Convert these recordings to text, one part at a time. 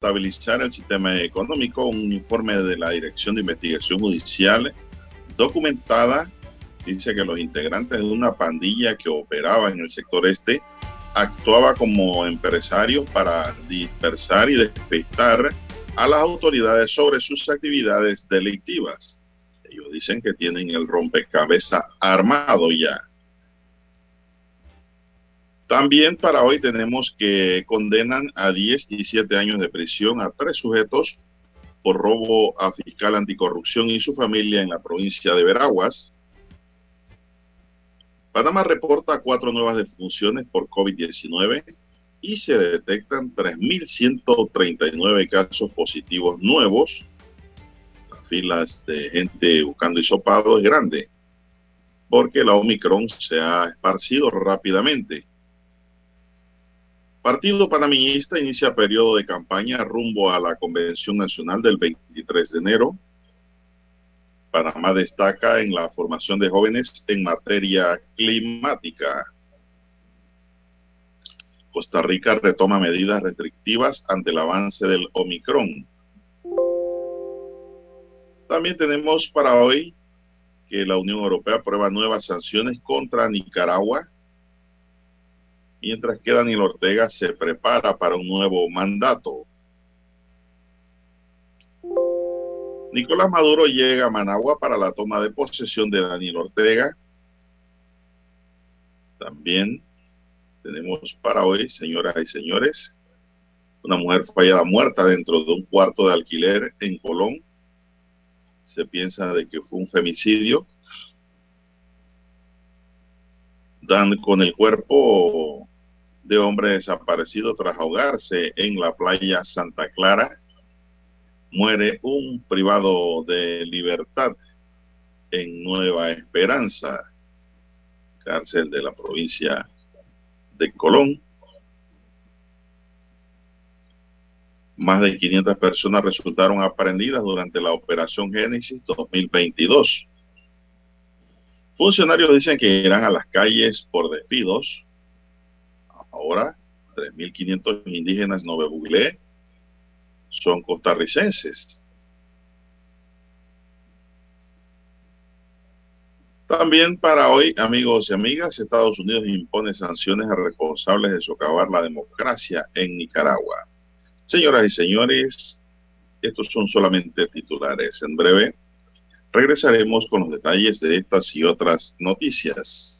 desestabilizar el sistema económico. Un informe de la Dirección de Investigación Judicial documentada dice que los integrantes de una pandilla que operaba en el sector este actuaba como empresario para dispersar y despistar a las autoridades sobre sus actividades delictivas. Ellos dicen que tienen el rompecabezas armado ya. También para hoy tenemos que condenan a 10 y 7 años de prisión a tres sujetos por robo a fiscal anticorrupción y su familia en la provincia de Veraguas. Panamá reporta cuatro nuevas defunciones por COVID-19 y se detectan 3.139 casos positivos nuevos. Las filas de gente buscando hisopado es grande porque la Omicron se ha esparcido rápidamente. Partido Panameñista inicia periodo de campaña rumbo a la Convención Nacional del 23 de enero. Panamá destaca en la formación de jóvenes en materia climática. Costa Rica retoma medidas restrictivas ante el avance del Omicron. También tenemos para hoy que la Unión Europea aprueba nuevas sanciones contra Nicaragua mientras que Daniel Ortega se prepara para un nuevo mandato. Nicolás Maduro llega a Managua para la toma de posesión de Daniel Ortega. También tenemos para hoy, señoras y señores, una mujer fallada muerta dentro de un cuarto de alquiler en Colón. Se piensa de que fue un femicidio. Dan con el cuerpo de hombre desaparecido tras ahogarse en la playa Santa Clara. Muere un privado de libertad en Nueva Esperanza, cárcel de la provincia de Colón. Más de 500 personas resultaron aprendidas durante la Operación Génesis 2022. Funcionarios dicen que irán a las calles por despidos Ahora, 3.500 indígenas novebuglé son costarricenses. También para hoy, amigos y amigas, Estados Unidos impone sanciones a responsables de socavar la democracia en Nicaragua. Señoras y señores, estos son solamente titulares. En breve regresaremos con los detalles de estas y otras noticias.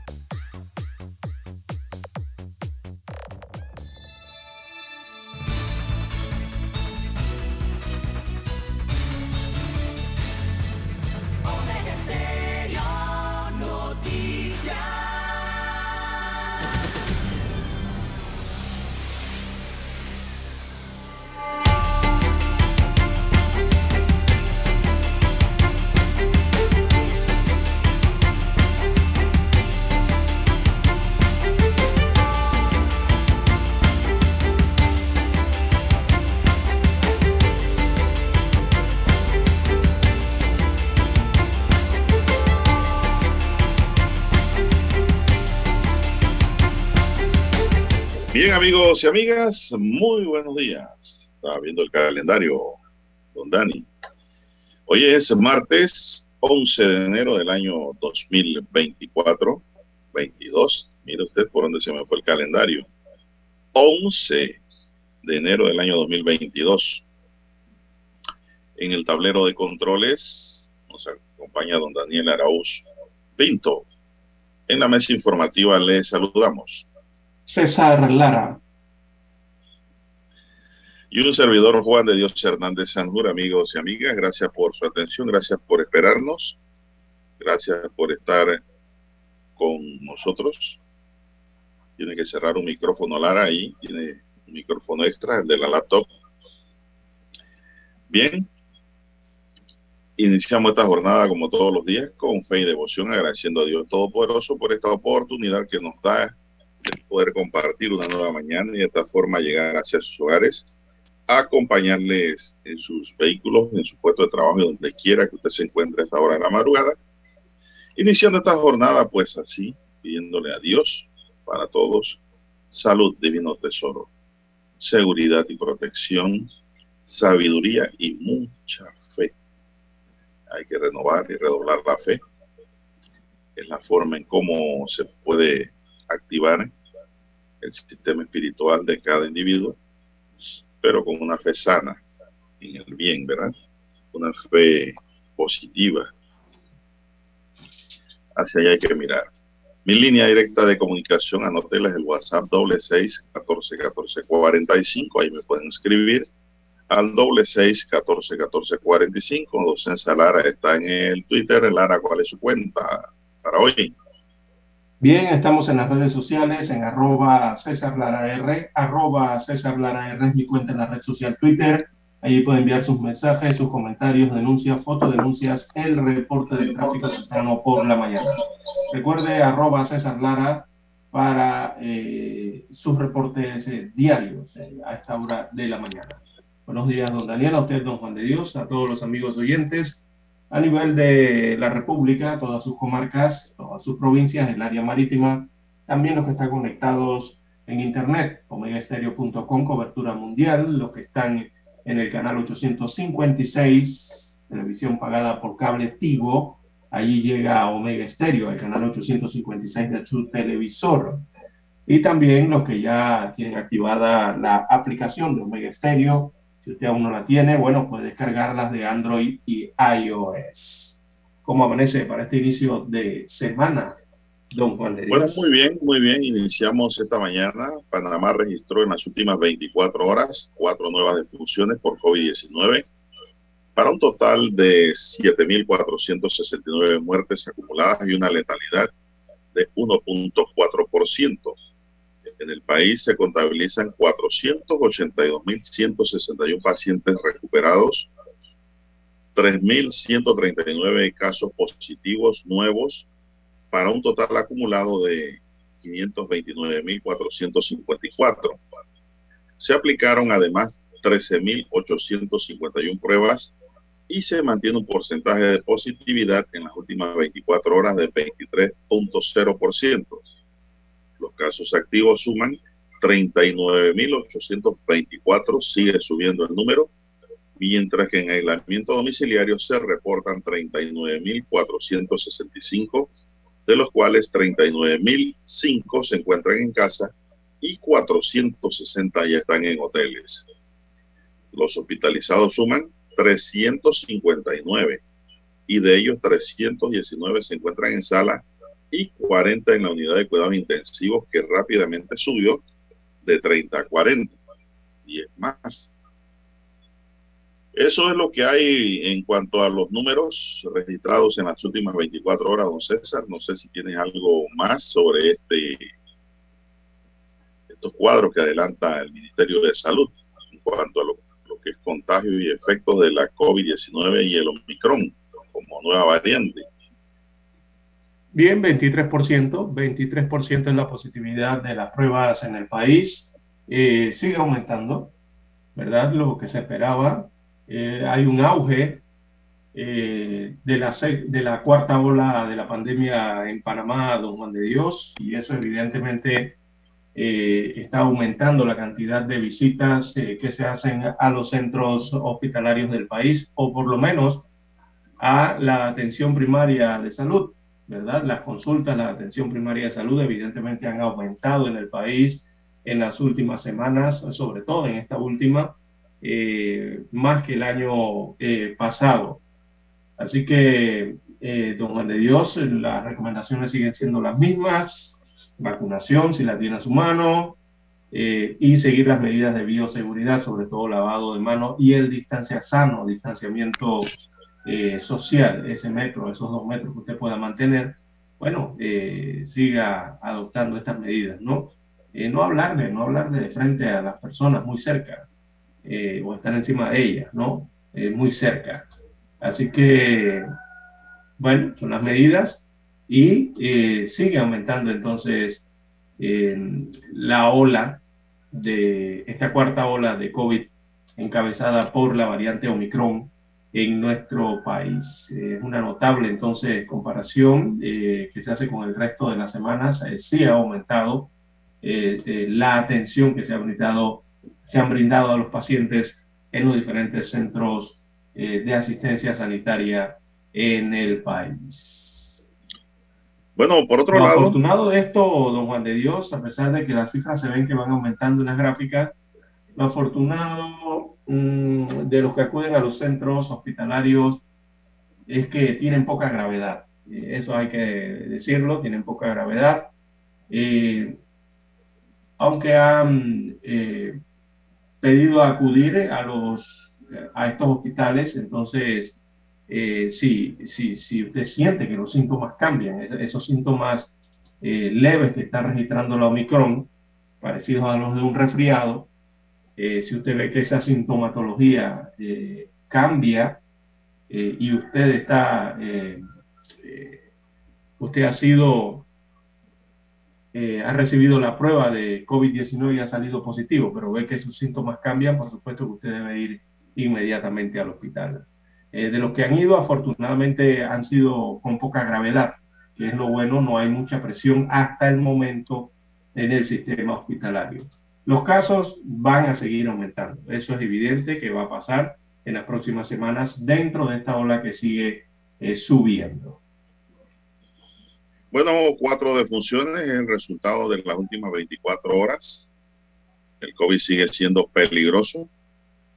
Amigos y amigas, muy buenos días. Estaba viendo el calendario, don Dani. Hoy es martes 11 de enero del año 2024, 22. Mire usted por dónde se me fue el calendario. 11 de enero del año 2022. En el tablero de controles nos acompaña don Daniel Araúz Pinto. En la mesa informativa le saludamos. César Lara. Y un servidor Juan de Dios Hernández Sanjur, amigos y amigas, gracias por su atención, gracias por esperarnos. Gracias por estar con nosotros. Tiene que cerrar un micrófono Lara ahí. Tiene un micrófono extra, el de la laptop. Bien. Iniciamos esta jornada como todos los días con fe y devoción, agradeciendo a Dios Todopoderoso por esta oportunidad que nos da poder compartir una nueva mañana y de esta forma llegar hacia sus hogares acompañarles en sus vehículos, en su puesto de trabajo, donde quiera que usted se encuentre a esta hora de la madrugada. Iniciando esta jornada, pues así, pidiéndole a Dios para todos salud, divino tesoro, seguridad y protección, sabiduría y mucha fe. Hay que renovar y redoblar la fe. Es la forma en cómo se puede activar el sistema espiritual de cada individuo pero con una fe sana en el bien, ¿verdad? Una fe positiva. Hacia allá hay que mirar. Mi línea directa de comunicación, anótela, es el WhatsApp doble seis catorce catorce cuarenta y cinco. Ahí me pueden escribir al doble seis catorce catorce cuarenta y cinco. Docencia Lara está en el Twitter. Lara, ¿cuál es su cuenta para hoy? Bien, estamos en las redes sociales, en arroba César Lara R, arroba César Lara R es mi cuenta en la red social Twitter. Ahí puede enviar sus mensajes, sus comentarios, denuncias, fotodenuncias, el reporte del tráfico temprano por la mañana. Recuerde arroba César Lara para eh, sus reportes eh, diarios eh, a esta hora de la mañana. Buenos días, don Daniel, a usted, don Juan de Dios, a todos los amigos oyentes a nivel de la República, todas sus comarcas, todas sus provincias, el área marítima, también los que están conectados en Internet, omegaestereo.com, cobertura mundial, los que están en el canal 856, televisión pagada por cable Tigo, allí llega Omega Estéreo, el canal 856 de su televisor. Y también los que ya tienen activada la aplicación de Omega Estéreo si usted aún no la tiene, bueno, puede descargarlas de Android y iOS. ¿Cómo amanece para este inicio de semana, don Juan de Dios? Bueno, muy bien, muy bien. Iniciamos esta mañana. Panamá registró en las últimas 24 horas cuatro nuevas defunciones por COVID-19 para un total de 7.469 muertes acumuladas y una letalidad de 1.4%. En el país se contabilizan 482.161 pacientes recuperados, 3.139 casos positivos nuevos para un total acumulado de 529.454. Se aplicaron además 13.851 pruebas y se mantiene un porcentaje de positividad en las últimas 24 horas de 23.0%. Los casos activos suman 39.824, sigue subiendo el número, mientras que en aislamiento domiciliario se reportan 39.465, de los cuales 39.005 se encuentran en casa y 460 ya están en hoteles. Los hospitalizados suman 359 y de ellos 319 se encuentran en sala y 40 en la unidad de cuidados intensivos que rápidamente subió de 30 a 40. Y es más. Eso es lo que hay en cuanto a los números registrados en las últimas 24 horas, don César. No sé si tienes algo más sobre este estos cuadros que adelanta el Ministerio de Salud en cuanto a lo, lo que es contagio y efectos de la COVID-19 y el Omicron como nueva variante. Bien, 23%, 23% es la positividad de las pruebas en el país. Eh, sigue aumentando, ¿verdad? Lo que se esperaba. Eh, hay un auge eh, de, la, de la cuarta ola de la pandemia en Panamá, don Juan de Dios, y eso evidentemente está aumentando la cantidad de visitas que se hacen a los centros hospitalarios del país, o por lo menos a la atención primaria de salud. ¿Verdad? Las consultas, la atención primaria de salud evidentemente han aumentado en el país en las últimas semanas, sobre todo en esta última, eh, más que el año eh, pasado. Así que, eh, don Juan de Dios, las recomendaciones siguen siendo las mismas, vacunación si la tiene a su mano, y seguir las medidas de bioseguridad, sobre todo lavado de manos y el distancia sano, distanciamiento eh, social, ese metro, esos dos metros que usted pueda mantener, bueno, eh, siga adoptando estas medidas, ¿no? Eh, no hablarle, no hablarle de frente a las personas muy cerca, o estar encima de ellas, ¿no? muy cerca. Así que, bueno, son las medidas y sigue aumentando entonces la ola de esta cuarta ola de COVID encabezada por la variante Omicron en nuestro país. Es una notable entonces comparación eh, que se hace con el resto de las semanas. Eh, sí ha aumentado eh, la atención que se ha brindado, se han brindado a los pacientes en los diferentes centros de asistencia sanitaria en el país. Bueno, por otro lado. Afortunado de esto, don Juan de Dios, a pesar de que las cifras se ven que van aumentando en las gráficas, lo afortunado mm, de los que acuden a los centros hospitalarios es que tienen poca gravedad. Eh, eso hay que decirlo, tienen poca gravedad. Eh, aunque han eh, pedido acudir a, los, a estos hospitales, entonces, si, si, si usted siente que los síntomas cambian, esos síntomas leves que está registrando la Omicron, parecidos a los de un resfriado, eh, si usted ve que esa sintomatología eh, cambia eh, y usted está, usted ha sido, ha recibido la prueba de COVID-19 y ha salido positivo, pero ve que sus síntomas cambian, por supuesto que usted debe ir inmediatamente al hospital. de los que han ido, afortunadamente han sido con poca gravedad, que es lo bueno, no hay mucha presión hasta el momento en el sistema hospitalario. Los casos van a seguir aumentando. Eso es evidente que va a pasar en las próximas semanas dentro de esta ola que sigue eh, subiendo. Bueno, cuatro defunciones es el resultado de las últimas 24 horas. El COVID sigue siendo peligroso.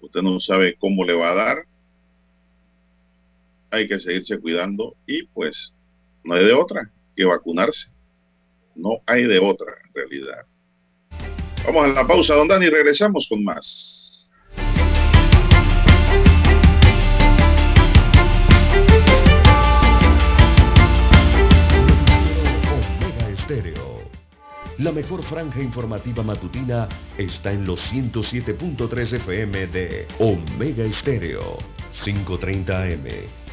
Usted no sabe cómo le va a dar. Hay que seguirse cuidando y pues no hay de otra que vacunarse. No hay de otra en realidad. Vamos a la pausa, don Dani, y regresamos con más. Omega Estéreo. La mejor franja informativa matutina está en los 107.3 FM de Omega Estéreo, 530 AM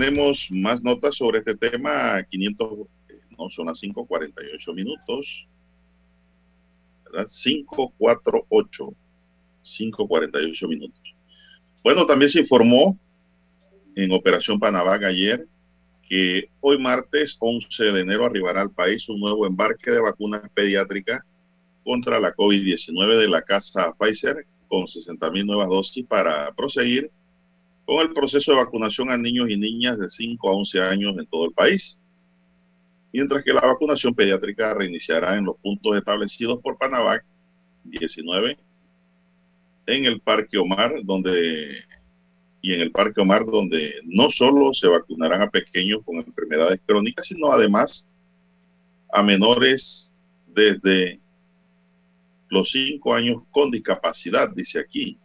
Tenemos más notas sobre este tema. 500, no, son las 5.48 minutos. ¿Verdad? 5.48. 5.48 minutos. Bueno, también se informó en Operación Panavac ayer que hoy martes 11 de enero arribará al país un nuevo embarque de vacunas pediátricas contra la COVID-19 de la casa Pfizer con 60.000 nuevas dosis para proseguir con el proceso de vacunación a niños y niñas de 5 a 11 años en todo el país. Mientras que la vacunación pediátrica reiniciará en los puntos establecidos por Panavac 19 en el Parque Omar, donde y en el Parque Omar, donde no solo se vacunarán a pequeños con enfermedades crónicas, sino además a menores desde los 5 años con discapacidad, dice aquí.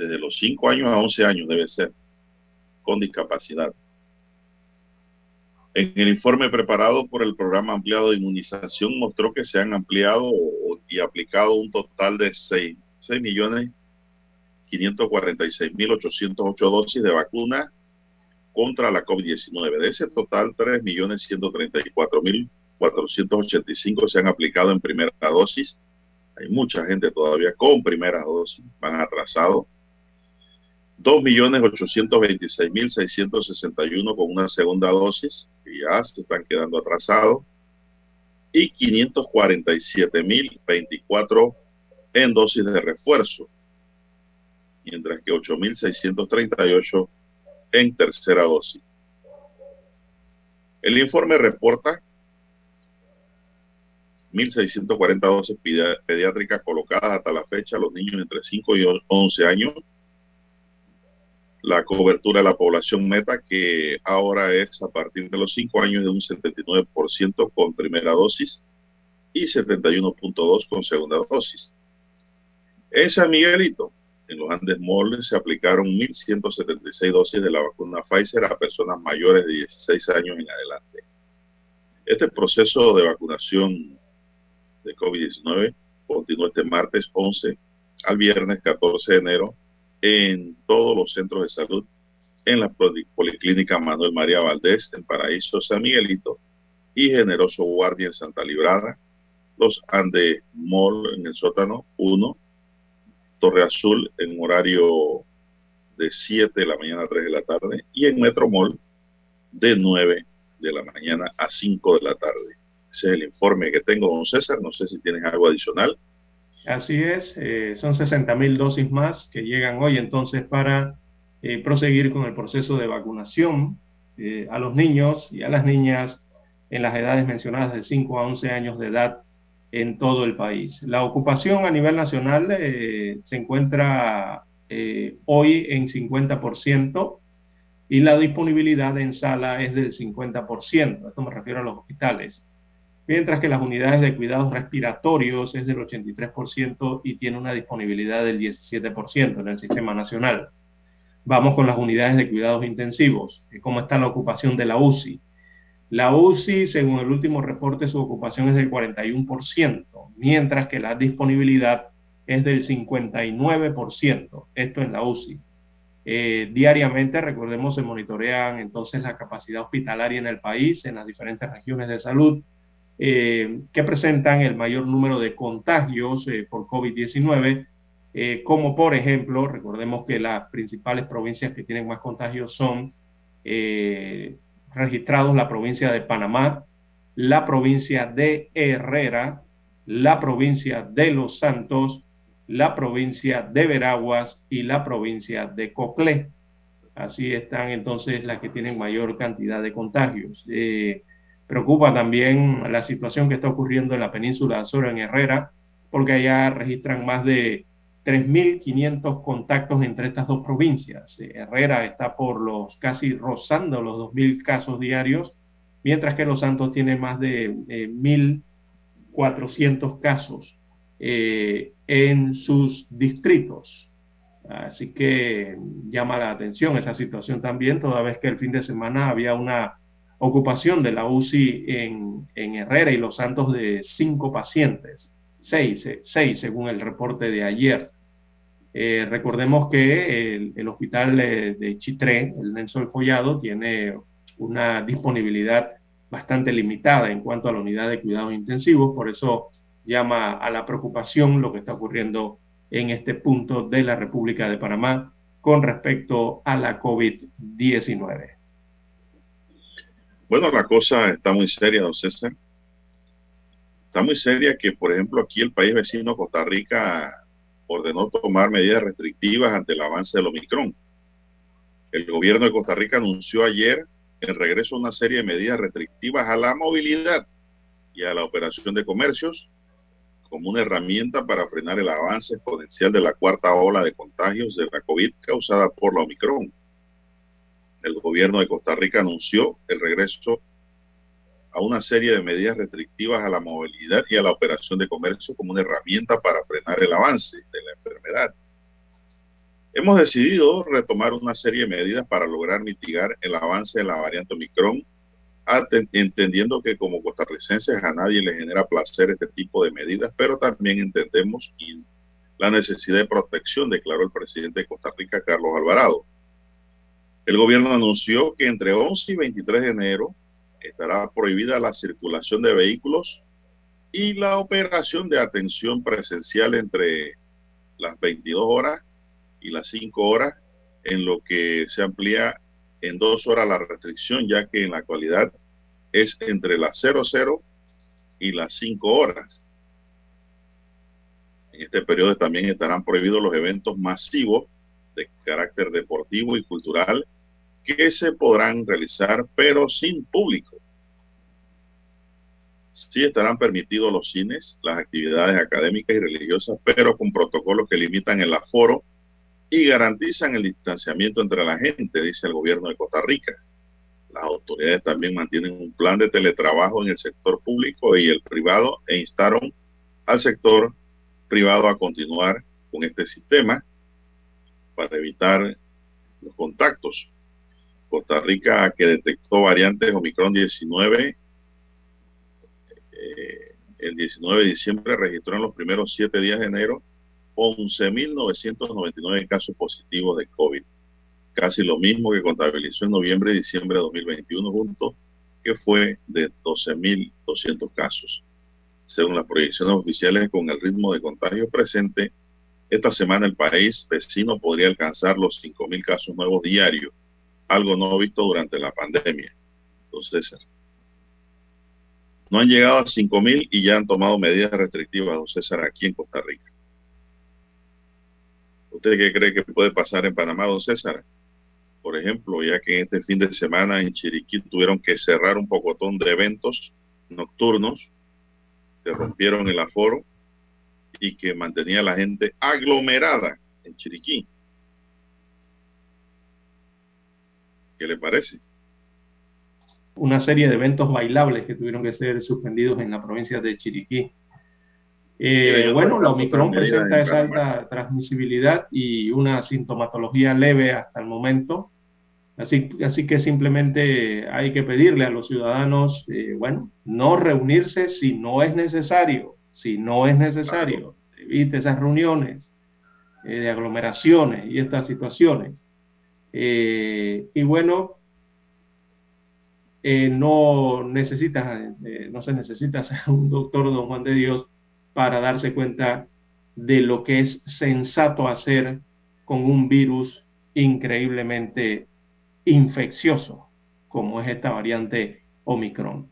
Desde los 5 años a 11 años debe ser con discapacidad. En el informe preparado por el programa ampliado de inmunización mostró que se han ampliado y aplicado un total de 6, 6 millones 546.808 dosis de vacuna contra la COVID-19. De ese total, 3.134.485 se han aplicado en primera dosis. Hay mucha gente todavía con primera dosis, van atrasados. 2.826.661 con una segunda dosis, que ya se están quedando atrasados. Y 547.024 en dosis de refuerzo mientras que 8.638 en tercera dosis. El informe reporta 1.640 dosis pediátricas colocadas hasta la fecha a los niños entre 5 y 11 años. La cobertura de la población meta, que ahora es a partir de los 5 años de un 79% con primera dosis y 71.2 con segunda dosis. En San Miguelito, en los Andes Mall se aplicaron 1.176 dosis de la vacuna Pfizer a personas mayores de 16 años en adelante. Este proceso de vacunación de COVID-19 continúa este martes 11 al viernes 14 de enero en todos los centros de salud, en la Policlínica Manuel María Valdés, en Paraíso San Miguelito y Generoso Guardia en Santa Librada, los Andes Mall en el sótano 1, Torre Azul en horario de 7 de la mañana a 3 de la tarde y en Metro Mall de 9 de la mañana a 5 de la tarde. Ese es el informe que tengo, don César. No sé si tienes algo adicional. Así es, eh, son 60 mil dosis más que llegan hoy entonces para eh, proseguir con el proceso de vacunación eh, a los niños y a las niñas en las edades mencionadas de 5 a 11 años de edad en todo el país. La ocupación a nivel nacional eh, se encuentra eh, hoy en 50% y la disponibilidad en sala es del 50%. Esto me refiero a los hospitales. Mientras que las unidades de cuidados respiratorios es del 83% y tiene una disponibilidad del 17% en el sistema nacional. Vamos con las unidades de cuidados intensivos. ¿Cómo está la ocupación de la UCI? La UCI, según el último reporte, su ocupación es del 41%, mientras que la disponibilidad es del 59%. Esto en la UCI. Eh, diariamente, recordemos, se monitorean entonces la capacidad hospitalaria en el país, en las diferentes regiones de salud, eh, que presentan el mayor número de contagios eh, por COVID-19, como por ejemplo, recordemos que las principales provincias que tienen más contagios son registrados la provincia de Panamá, la provincia de Herrera, la provincia de Los Santos, la provincia de Veraguas y la provincia de Coclé. Así están entonces las que tienen mayor cantidad de contagios. Eh, preocupa también la situación que está ocurriendo en la península de Azores, en Herrera, porque allá registran más de 3.500 contactos entre estas dos provincias. Eh, Herrera está por los casi rozando los 2.000 casos diarios, mientras que Los Santos tiene más de 1.400 casos eh, en sus distritos. Así que llama la atención esa situación también, toda vez que el fin de semana había una ocupación de la UCI en, en Herrera y Los Santos de cinco pacientes seis, seis según el reporte de ayer. Eh, recordemos que el, hospital de Chitré, el Nelson Follado, tiene una disponibilidad bastante limitada en cuanto a la unidad de cuidados intensivos, por eso llama a la preocupación lo que está ocurriendo en este punto de la República de Panamá con respecto a la COVID-19. Bueno, la cosa está muy seria, don César. Está muy seria que, por ejemplo, aquí el país vecino, Costa Rica, ordenó tomar medidas restrictivas ante el avance del Omicron. El gobierno de Costa Rica anunció ayer el regreso a una serie de medidas restrictivas a la movilidad y a la operación de comercios como una herramienta para frenar el avance exponencial de la cuarta ola de contagios de la COVID causada por la Omicron. El gobierno de Costa Rica anunció el regreso a una serie de medidas restrictivas a la movilidad y a la operación de comercio como una herramienta para frenar el avance de la enfermedad. Hemos decidido retomar una serie de medidas para lograr mitigar el avance de la variante Omicron, entendiendo que como costarricenses a nadie le genera placer este tipo de medidas, pero también entendemos la necesidad de protección, declaró el presidente de Costa Rica, Carlos Alvarado. El gobierno anunció que entre 11 y 23 de enero estará prohibida la circulación de vehículos y la operación de atención presencial entre las 22 horas y las 5 horas, en lo que se amplía en dos horas la restricción, ya que en la actualidad es entre las 00 y las 5 horas. En este periodo también estarán prohibidos los eventos masivos de carácter deportivo y cultural que se podrán realizar, pero sin público. Sí estarán permitidos los cines, las actividades académicas y religiosas, pero con protocolos que limitan el aforo y garantizan el distanciamiento entre la gente, dice el gobierno de Costa Rica. Las autoridades también mantienen un plan de teletrabajo en el sector público y el privado e instaron al sector privado a continuar con este sistema para evitar los contactos. Costa Rica, que detectó variantes Omicron 19, eh, el 19 de diciembre registró en los primeros siete días de enero 11.999 casos positivos de COVID. Casi lo mismo que contabilizó en noviembre y diciembre de 2021 juntos, que fue de 12.200 casos. Según las proyecciones oficiales, con el ritmo de contagio presente, esta semana el país vecino podría alcanzar los 5.000 casos nuevos diarios, algo no visto durante la pandemia. Entonces, no han llegado a 5.000 y ya han tomado medidas restrictivas, don César, aquí en Costa Rica. ¿Usted qué cree que puede pasar en Panamá, don César? Por ejemplo, ya que este fin de semana en Chiriquí tuvieron que cerrar un pocotón de eventos nocturnos que rompieron el aforo y que mantenía a la gente aglomerada en Chiriquí. ¿Qué le parece? Una serie de eventos bailables que tuvieron que ser suspendidos en la provincia de Chiriquí. Eh, bueno, la Omicron presenta esa alta transmisibilidad y una sintomatología leve hasta el momento. Así, así que simplemente hay que pedirle a los ciudadanos, eh, bueno, no reunirse si no es necesario, si no es necesario. Evite esas reuniones eh, de aglomeraciones y estas situaciones. Y bueno, no necesita, no se necesita ser un doctor don Juan de Dios para darse cuenta de lo que es sensato hacer con un virus increíblemente infeccioso, como es esta variante Omicron.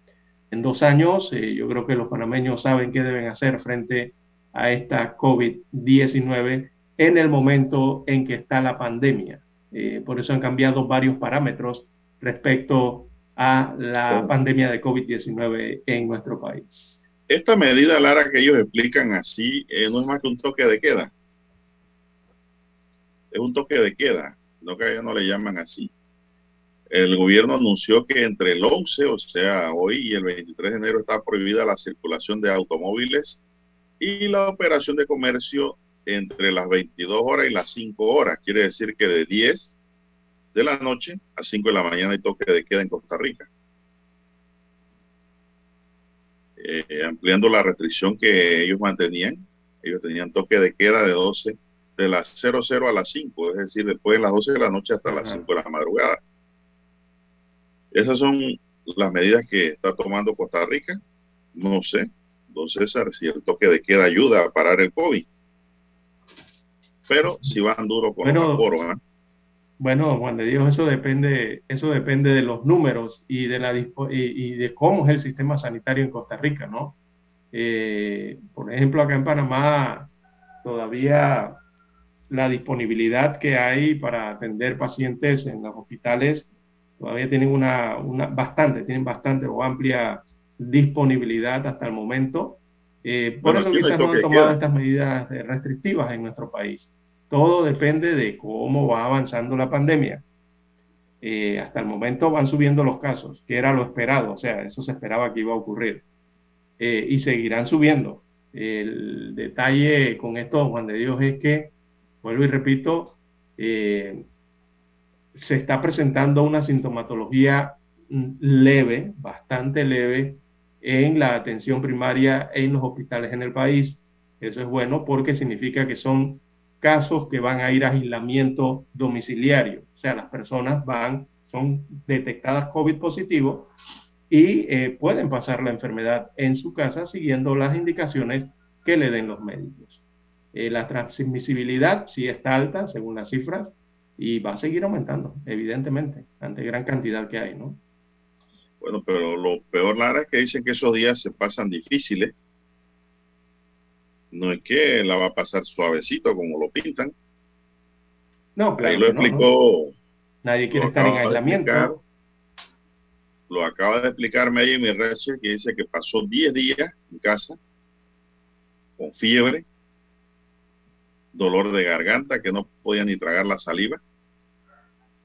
En dos años, eh, yo creo que los panameños saben qué deben hacer frente a esta COVID-19 en el momento en que está la pandemia. Eh, por eso han cambiado varios parámetros respecto a la pandemia de COVID-19 en nuestro país. Esta medida, Lara, que ellos explican así, eh, no es más que un toque de queda. Es un toque de queda, no que ellos no le llaman así. El gobierno anunció que entre el 11, o sea, hoy y el 23 de enero está prohibida la circulación de automóviles y la operación de comercio entre las 22 horas y las 5 horas. Quiere decir que de 10 de la noche a 5 de la mañana hay toque de queda en Costa Rica. Eh, ampliando la restricción que ellos mantenían. Ellos tenían toque de queda de 12 de las 00 a las 5, es decir, después de las 12 de la noche hasta las 5 de la madrugada. Esas son las medidas que está tomando Costa Rica. No sé, don César, si el toque de queda ayuda a parar el COVID. Pero si van duro con bueno, los aforos, ¿eh? Bueno, Juan de Dios, eso depende, eso depende de los números y de, la, y, y de cómo es el sistema sanitario en Costa Rica, ¿no? Eh, por ejemplo, acá en Panamá todavía la disponibilidad que hay para atender pacientes en los hospitales todavía tienen una, una bastante, tienen bastante o amplia disponibilidad hasta el momento. Eh, por bueno, eso quizás no han tomado queda. estas medidas restrictivas en nuestro país. Todo depende de cómo va avanzando la pandemia. Eh, hasta el momento van subiendo los casos, que era lo esperado, o sea, eso se esperaba que iba a ocurrir. Eh, y seguirán subiendo. El detalle con esto, Juan de Dios, es que, vuelvo y repito, eh, se está presentando una sintomatología leve, bastante leve, en la atención primaria en los hospitales en el país. Eso es bueno porque significa que son casos que van a ir a aislamiento domiciliario. O sea, las personas van, son detectadas COVID positivo y eh, pueden pasar la enfermedad en su casa siguiendo las indicaciones que le den los médicos. Eh, la transmisibilidad sí está alta según las cifras y va a seguir aumentando, evidentemente, ante gran cantidad que hay, ¿no? Bueno, pero lo peor, Lara, es que dicen que esos días se pasan difíciles. No es que la va a pasar suavecito como lo pintan. No, claro. Ahí lo explicó. No, no. Nadie quiere estar en aislamiento lo acaba de explicarme ahí en mi red que dice que pasó 10 días en casa con fiebre, dolor de garganta, que no podía ni tragar la saliva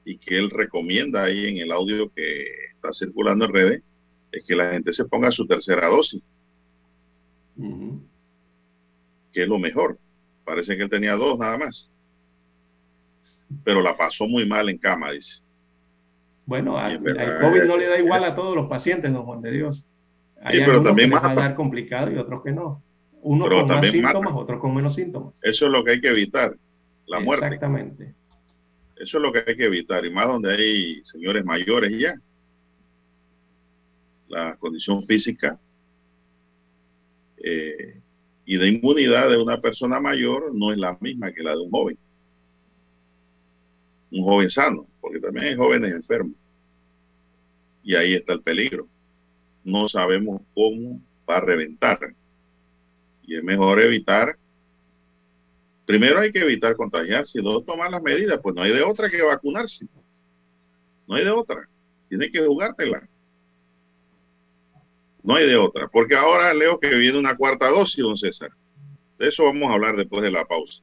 y que él recomienda ahí en el audio que está circulando en redes es que la gente se ponga su tercera dosis, uh -huh. Que es lo mejor. Parece que él tenía dos nada más, pero la pasó muy mal en cama, dice. Bueno, al, al, COVID no le da igual a todos los pacientes, don Juan de Dios. Hay sí, pero también que les va a dar complicado y otros que no. Unos con más síntomas, mata. otros con menos síntomas. Eso es lo que hay que evitar, la muerte. Exactamente. Eso es lo que hay que evitar, y más donde hay señores mayores ya. La condición física eh, y de inmunidad de una persona mayor no es la misma que la de un joven. Un joven sano, porque también hay jóvenes enfermos. Y ahí está el peligro. No sabemos cómo va a reventar. Y es mejor evitar. Primero hay que evitar contagiarse y luego tomar las medidas. Pues no hay de otra que vacunarse. No hay de otra. Tiene que jugártela. No hay de otra. Porque ahora leo que viene una cuarta dosis, don César. De eso vamos a hablar después de la pausa.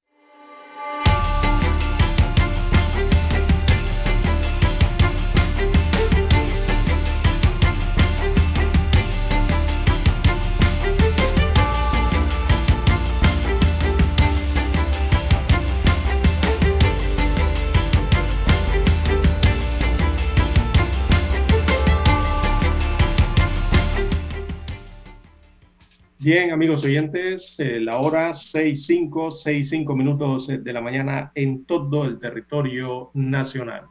Amigos oyentes, eh, la hora 6.5, 6.5 minutos de la mañana en todo el territorio nacional.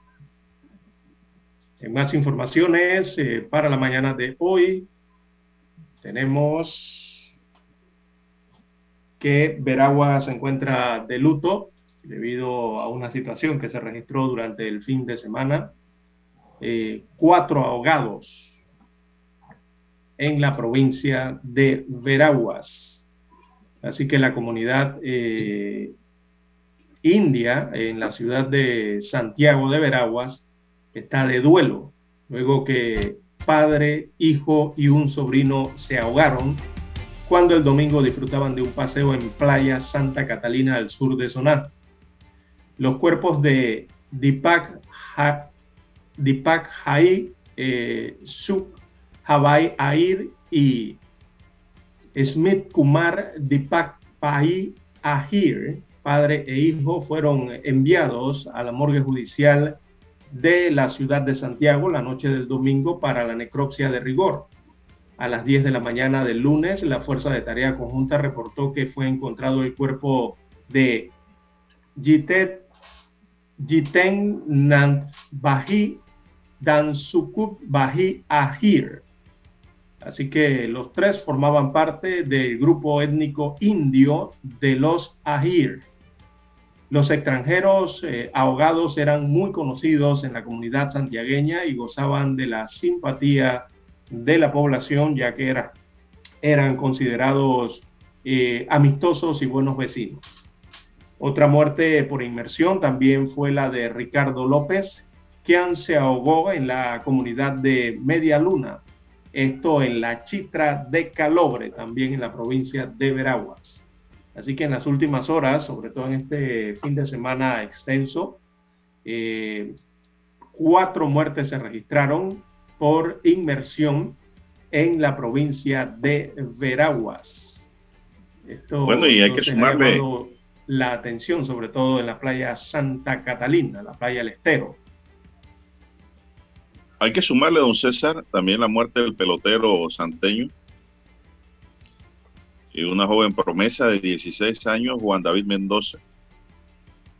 En más informaciones eh, para la mañana de hoy, tenemos que Veragua se encuentra de luto debido a una situación que se registró durante el fin de semana. Eh, cuatro ahogados en la provincia de Veraguas. Así que la comunidad eh, india en la ciudad de Santiago de Veraguas está de duelo, luego que padre, hijo y un sobrino se ahogaron cuando el domingo disfrutaban de un paseo en Playa Santa Catalina al sur de Soná. Los cuerpos de Dipak Hai eh, Suk Habai Air y Smith Kumar Dipak Pai Ahir, padre e hijo, fueron enviados a la morgue judicial de la ciudad de Santiago la noche del domingo para la necropsia de rigor. A las 10 de la mañana del lunes, la Fuerza de Tarea Conjunta reportó que fue encontrado el cuerpo de Jitet Jiten Nant Bahi Dansukup Bahi Ahir, Así que los tres formaban parte del grupo étnico indio de los Ahir. Los extranjeros eh, ahogados eran muy conocidos en la comunidad santiagueña y gozaban de la simpatía de la población, ya que eran considerados eh, amistosos y buenos vecinos. Otra muerte por inmersión también fue la de Ricardo López, quien se ahogó en la comunidad de Media Luna, esto en la Chitra de Calobre, también en la provincia de Veraguas. Así que en las últimas horas, sobre todo en este fin de semana extenso, eh, cuatro muertes se registraron por inmersión en la provincia de Veraguas. Esto, bueno, y hay que sumarle la atención, sobre todo en la playa Santa Catalina, la playa del Estero. Hay que sumarle, don César, también la muerte del pelotero santeño y una joven promesa de 16 años, Juan David Mendoza,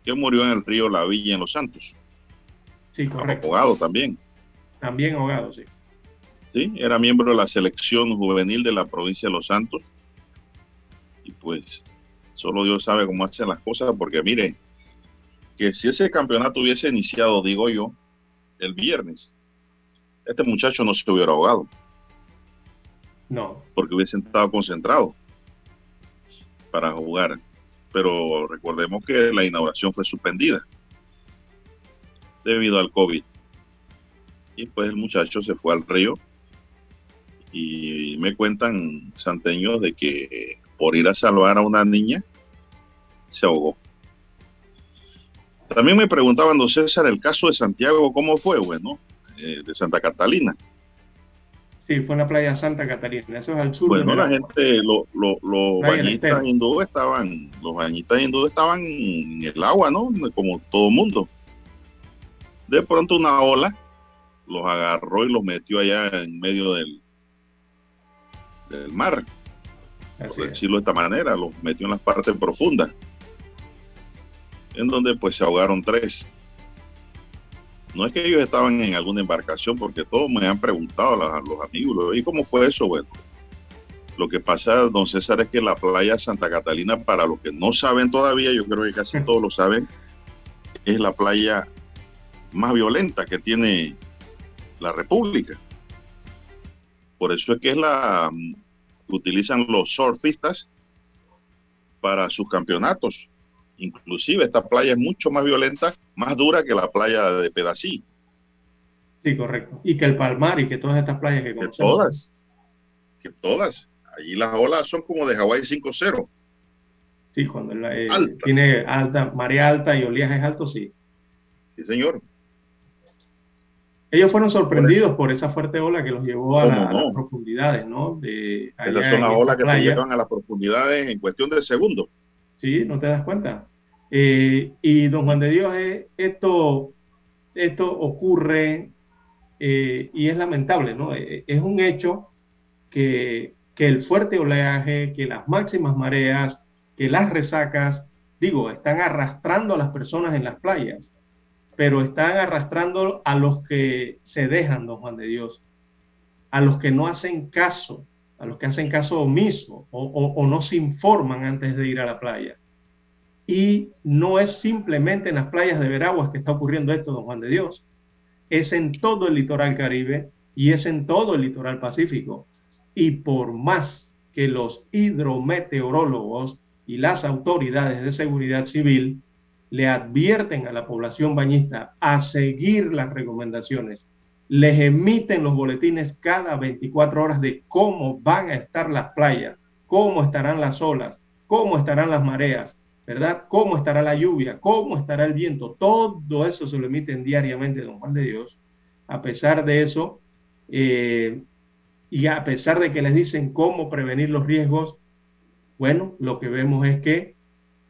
que murió en el río La Villa en Los Santos. Sí, correcto. Ahogado también. También ahogado, sí. Sí, era miembro de la selección juvenil de la provincia de Los Santos. Y pues, solo Dios sabe cómo hacen las cosas, porque mire, que si ese campeonato hubiese iniciado, digo yo, el viernes, este muchacho no se hubiera ahogado. No. Porque hubiese estado concentrado para jugar. Pero recordemos que la inauguración fue suspendida debido al COVID. Y pues el muchacho se fue al río y me cuentan santeños de que por ir a salvar a una niña se ahogó. También me preguntaban, don César, el caso de Santiago, ¿cómo fue? Bueno, eh, de Santa Catalina. Sí, fue en la playa Santa Catalina, eso es al sur. Bueno, la gente, los bañistas hindúes estaban, los bañistas hindúes estaban en el agua, ¿no? Como todo mundo. De pronto una ola los agarró y los metió allá en medio del, del mar, por decirlo de esta manera, los metió en las partes profundas, en donde pues se ahogaron tres no es que ellos estaban en alguna embarcación, porque todos me han preguntado a los amigos, ¿y cómo fue eso? Bueno, lo que pasa, don César, es que la playa Santa Catalina, para los que no saben todavía, yo creo que casi todos lo saben, es la playa más violenta que tiene la República. Por eso es que es la que utilizan los surfistas para sus campeonatos. Inclusive esta playa es mucho más violenta, más dura que la playa de Pedací. Sí, correcto. Y que el Palmar y que todas estas playas que conocemos. Que todas, que todas. Allí las olas son como de Hawái 5-0. Sí, cuando eh, tiene alta, marea alta y oleaje alto, sí. Sí, señor. Ellos fueron sorprendidos por esa fuerte ola que los llevó a, las profundidades, ¿no? De, Esas son las olas que te llevan a las profundidades en cuestión de segundos. Sí, no te das cuenta. Eh, y don Juan de Dios, eh, esto, esto ocurre eh, y es lamentable, ¿no? es un hecho que, que el fuerte oleaje, que las máximas mareas, que las resacas, digo, están arrastrando a las personas en las playas pero están arrastrando a los que se dejan, don Juan de Dios, a los que no hacen caso, a los que hacen caso omiso o, no se informan antes de ir a la playa. Y no es simplemente en las playas de Veraguas que está ocurriendo esto, don Juan de Dios. Es en todo el litoral caribe y es en todo el litoral pacífico. Y por más que los hidrometeorólogos y las autoridades de seguridad civil le advierten a la población bañista a seguir las recomendaciones, les emiten los boletines cada 24 horas de cómo van a estar las playas, cómo estarán las olas, cómo estarán las mareas, ¿verdad? Cómo estará la lluvia, cómo estará el viento, todo eso se lo emiten diariamente, don Juan de Dios. A pesar de eso, eh, y a pesar de que les dicen cómo prevenir los riesgos, bueno, lo que vemos es que,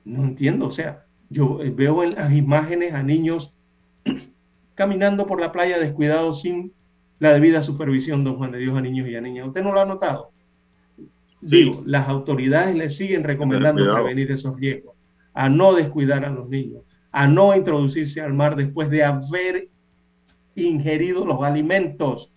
no entiendo, o sea, yo eh, veo en las imágenes a niños caminando por la playa descuidados sin la debida supervisión, don Juan de Dios, a niños y a niñas. ¿Usted no lo ha notado? Digo, las autoridades le siguen recomendando prevenir esos riesgos, a no descuidar a los niños, a no introducirse al mar después de haber ingerido los alimentos,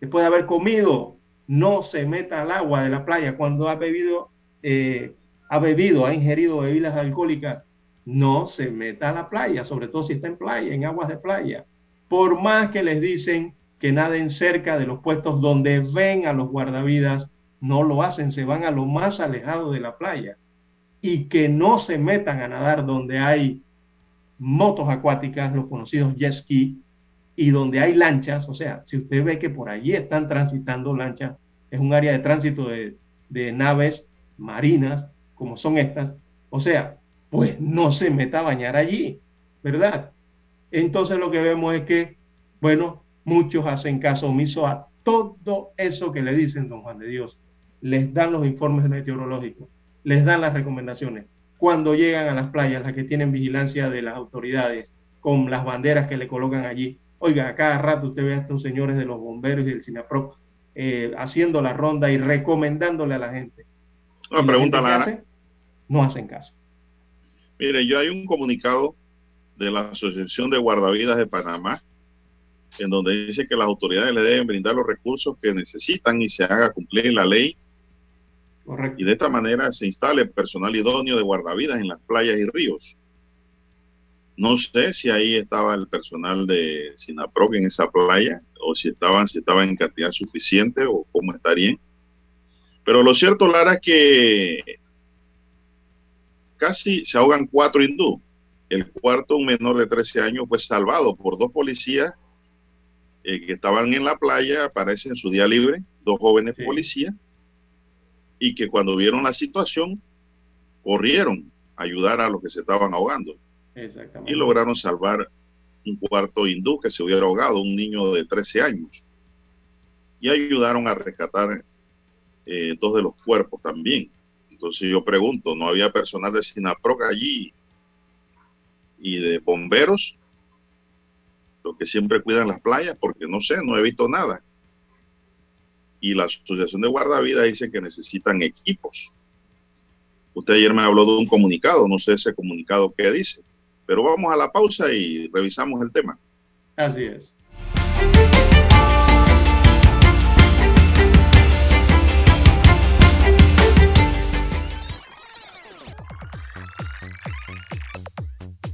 después de haber comido. No se meta al agua de la playa cuando ha bebido, eh, ha bebido, ha ingerido bebidas alcohólicas no se meta a la playa, sobre todo si está en playa, en aguas de playa. Por más que les dicen que naden cerca de los puestos donde ven a los guardavidas, no lo hacen, se van a lo más alejado de la playa. Y que no se metan a nadar donde hay motos acuáticas, los conocidos jet ski, y donde hay lanchas, o sea, si usted ve que por allí están transitando lanchas, es un área de tránsito de, de naves marinas, como son estas, o sea, pues no se meta a bañar allí, ¿verdad? Entonces lo que vemos es que, bueno, muchos hacen caso omiso a todo eso que le dicen, don Juan de Dios. Les dan los informes meteorológicos, les dan las recomendaciones. Cuando llegan a las playas, las que tienen vigilancia de las autoridades, con las banderas que le colocan allí. Oiga, a cada rato usted ve a estos señores de los bomberos y del CINAPROC eh, haciendo la ronda y recomendándole a la gente. Una pregunta, no hacen caso. Mire, yo hay un comunicado de la Asociación de Guardavidas de Panamá, en donde dice que las autoridades le deben brindar los recursos que necesitan y se haga cumplir la ley. Y de esta manera se instale personal idóneo de guardavidas en las playas y ríos. No sé si ahí estaba el personal de Sinaproc en esa playa o si estaban, si estaban en cantidad suficiente o cómo estarían. Pero lo cierto, Lara, es que casi se ahogan cuatro hindú. El cuarto, un menor de 13 años, fue salvado por dos policías eh, que estaban en la playa, aparece en su día libre, dos jóvenes policías, y que cuando vieron la situación, corrieron a ayudar a los que se estaban ahogando. Y lograron salvar un cuarto hindú que se hubiera ahogado, un niño de 13 años. Y ayudaron a rescatar eh, dos de los cuerpos también. Entonces yo pregunto, ¿no había personal de Sinaproc allí y de bomberos? Los que siempre cuidan las playas, porque no sé, no he visto nada. Y la Asociación de Guardavidas dice que necesitan equipos. Usted ayer me habló de un comunicado, no sé ese comunicado qué dice, pero vamos a la pausa y revisamos el tema. Así es.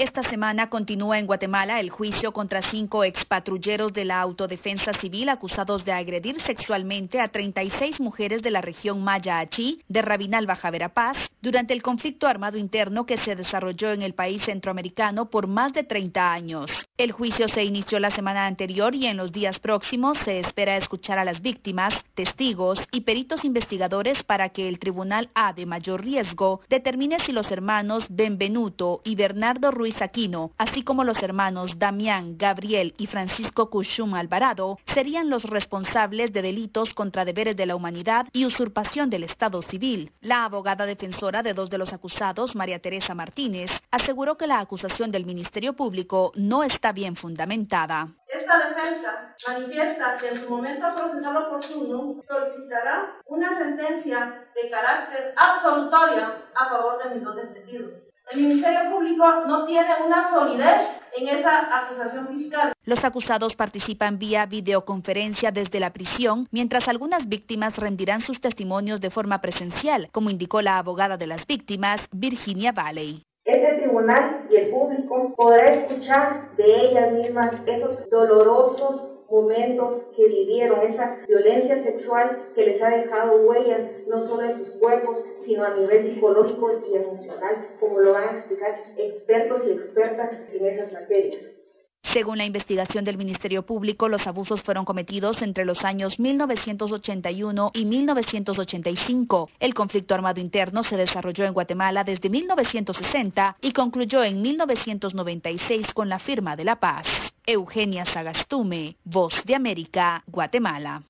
Esta semana continúa en Guatemala el juicio contra cinco expatrulleros de la Autodefensa Civil acusados de agredir sexualmente a 36 mujeres de la región Maya Achí de Rabinal Baja Verapaz durante el conflicto armado interno que se desarrolló en el país centroamericano por más de 30 años. El juicio se inició la semana anterior y en los días próximos se espera escuchar a las víctimas, testigos y peritos investigadores para que el Tribunal A de mayor riesgo determine si los hermanos Benvenuto y Bernardo Ruiz Aquino, así como los hermanos Damián, Gabriel y Francisco Cushum Alvarado, serían los responsables de delitos contra deberes de la humanidad y usurpación del Estado civil. La abogada defensora de dos de los acusados, María Teresa Martínez, aseguró que la acusación del Ministerio Público no está bien fundamentada. Esta defensa manifiesta que en su momento procesal oportuno solicitará una sentencia de carácter absolutoria a favor de mis dos defendidos. El Ministerio Público no tiene una solidez en esa acusación fiscal. Los acusados participan vía videoconferencia desde la prisión, mientras algunas víctimas rendirán sus testimonios de forma presencial, como indicó la abogada de las víctimas, Virginia Valley. Este tribunal y el público podrá escuchar de ellas mismas esos dolorosos momentos que vivieron, esa violencia sexual que les ha dejado huellas no solo en sus cuerpos, sino a nivel psicológico y emocional, como lo van a explicar expertos y expertas en esas materias. Según la investigación del Ministerio Público, los abusos fueron cometidos entre los años 1981 y 1985. El conflicto armado interno se desarrolló en Guatemala desde 1960 y concluyó en 1996 con la firma de la paz. Eugenia Sagastume, Voz de América, Guatemala.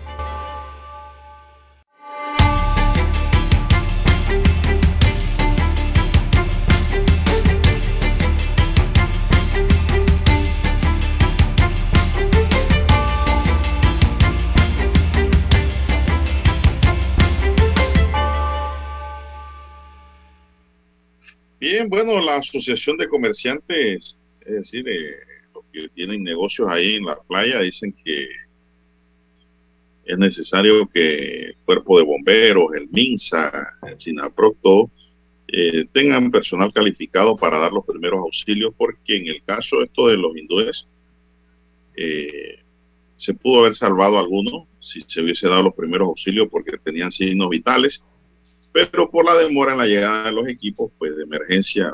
Bueno, la Asociación de Comerciantes, es decir, eh, que tienen negocios ahí en la playa dicen que es necesario que el cuerpo de bomberos, el MINSA, el SINAPROC, eh, tengan personal calificado para dar los primeros auxilios, porque en el caso esto de los hindúes, eh, se pudo haber salvado alguno si se hubiese dado los primeros auxilios porque tenían signos vitales, pero por la demora en la llegada de los equipos, pues de emergencia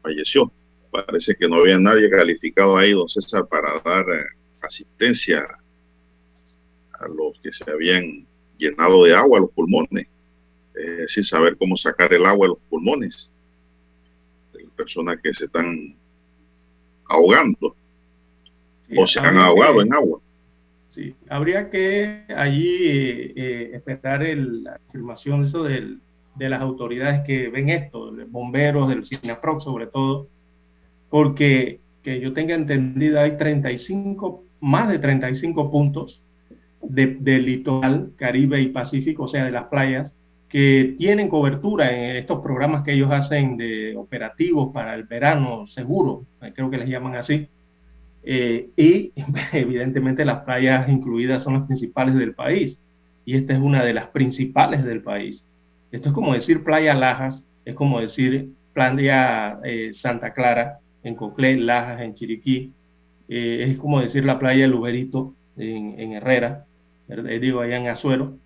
falleció. Parece que no había nadie calificado ahí, don César, para dar eh, asistencia a los que se habían llenado de agua los pulmones. Es decir, saber cómo sacar el agua de los pulmones de personas que se están ahogando o se han ahogado en agua. Sí, habría que allí eh, esperar la afirmación eso de las autoridades que ven esto, de bomberos, del CINAPROC sobre todo, porque que yo tenga entendido hay 35, más de 35 puntos del litoral caribe y pacífico, o sea, de las playas, que tienen cobertura en estos programas que ellos hacen de operativos para el verano seguro, creo que les llaman así. Eh, y evidentemente las playas incluidas son las principales del país, y esta es una de las principales del país. Esto es como decir Playa Lajas, es como decir Playa eh, Santa Clara, en Coclé, Lajas, en Chiriquí. Eh, es como decir la playa Luberito en, Herrera, eh, digo allá en Azuero.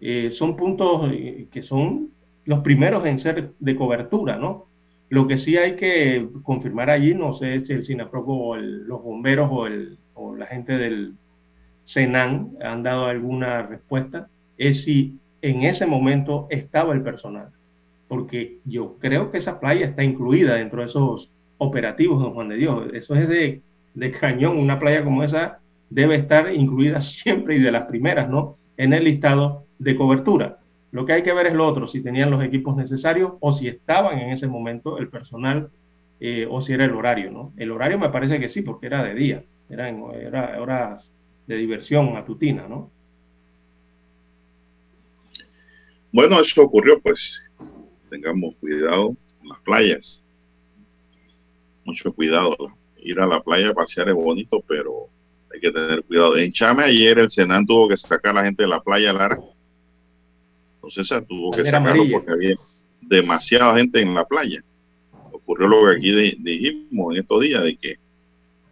Eh, son puntos que son los primeros en ser de cobertura, ¿no? Lo que sí hay que confirmar allí, no sé si el SINAPROCO o los bomberos o, el, o la gente del CENAN han dado alguna respuesta, es si en ese momento estaba el personal. Porque yo creo que esa playa está incluida dentro de esos operativos, don Juan de Dios. Eso es de cañón. Una playa como esa debe estar incluida siempre y de las primeras, ¿no? En el listado de cobertura. Lo que hay que ver es lo otro, si tenían los equipos necesarios o si estaban en ese momento el personal eh, o si era el horario, ¿no? El horario me parece que sí, porque era de día, era, en, era horas de diversión matutina, ¿no? Bueno, eso ocurrió, pues tengamos cuidado en las playas. Mucho cuidado. Ir a la playa a pasear es bonito, pero hay que tener cuidado. En Chame ayer el Senan tuvo que sacar a la gente de la playa Lara. Entonces tuvo que sacarlo porque había demasiada gente en la playa. Ocurrió lo que aquí dijimos en estos días, de que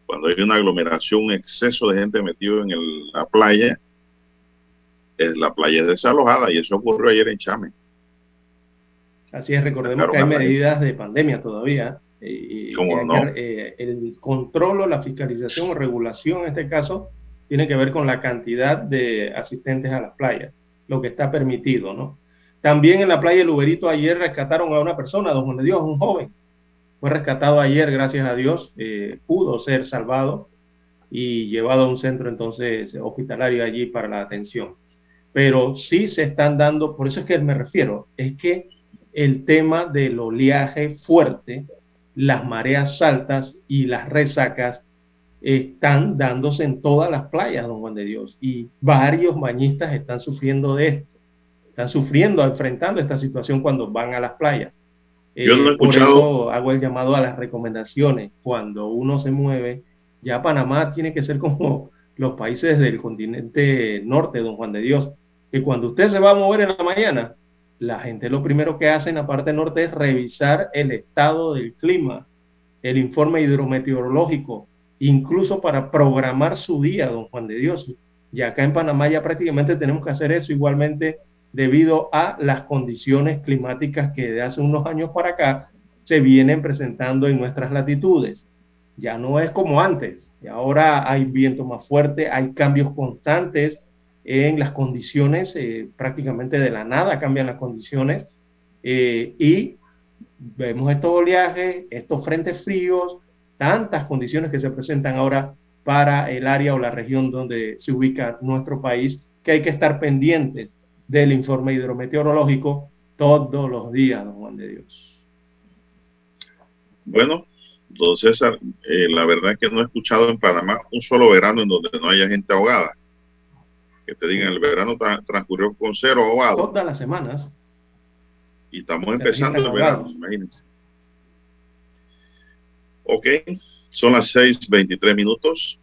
cuando hay una aglomeración, un exceso de gente metido en la playa, la playa es desalojada y eso ocurrió ayer en Chame. Así es, recordemos que hay medidas de pandemia todavía. Y, eh, el control o la fiscalización o regulación en este caso tiene que ver con la cantidad de asistentes a las playas, lo que está permitido, ¿no? También en la playa El Uberito ayer rescataron a una persona, don Juan de Dios, un joven. Fue rescatado ayer, gracias a Dios, eh, pudo ser salvado y llevado a un centro entonces hospitalario allí para la atención pero sí se están dando, por eso es que me refiero, es que el tema del oleaje fuerte, las mareas altas y las resacas están dándose en todas las playas, don Juan de Dios, y varios bañistas están sufriendo de esto, están sufriendo, enfrentando esta situación cuando van a las playas. Yo no he escuchado. Por eso hago el llamado a las recomendaciones. Cuando uno se mueve, ya Panamá tiene que ser como los países del continente norte, don Juan de Dios, que cuando usted se va a mover en la mañana, la gente lo primero que hace en la parte norte es revisar el estado del clima, el informe hidrometeorológico, incluso para programar su día, don Juan de Dios. Y acá en Panamá ya prácticamente tenemos que hacer eso igualmente debido a las condiciones climáticas que de hace unos años para acá se vienen presentando en nuestras latitudes. Ya no es como antes, y ahora hay viento más fuerte, hay cambios constantes en las condiciones, eh, prácticamente de la nada cambian las condiciones eh, y vemos estos oleajes, estos frentes fríos, tantas condiciones que se presentan ahora para el área o la región donde se ubica nuestro país, que hay que estar pendientes del informe hidrometeorológico todos los días, don Juan de Dios. Bueno, don César, eh, la verdad es que no he escuchado en Panamá un solo verano en donde no haya gente ahogada que te digan, el verano transcurrió con cero ahogados. Todas las semanas. Y estamos empezando el verano, imagínense. Ok, son las 6:23 minutos.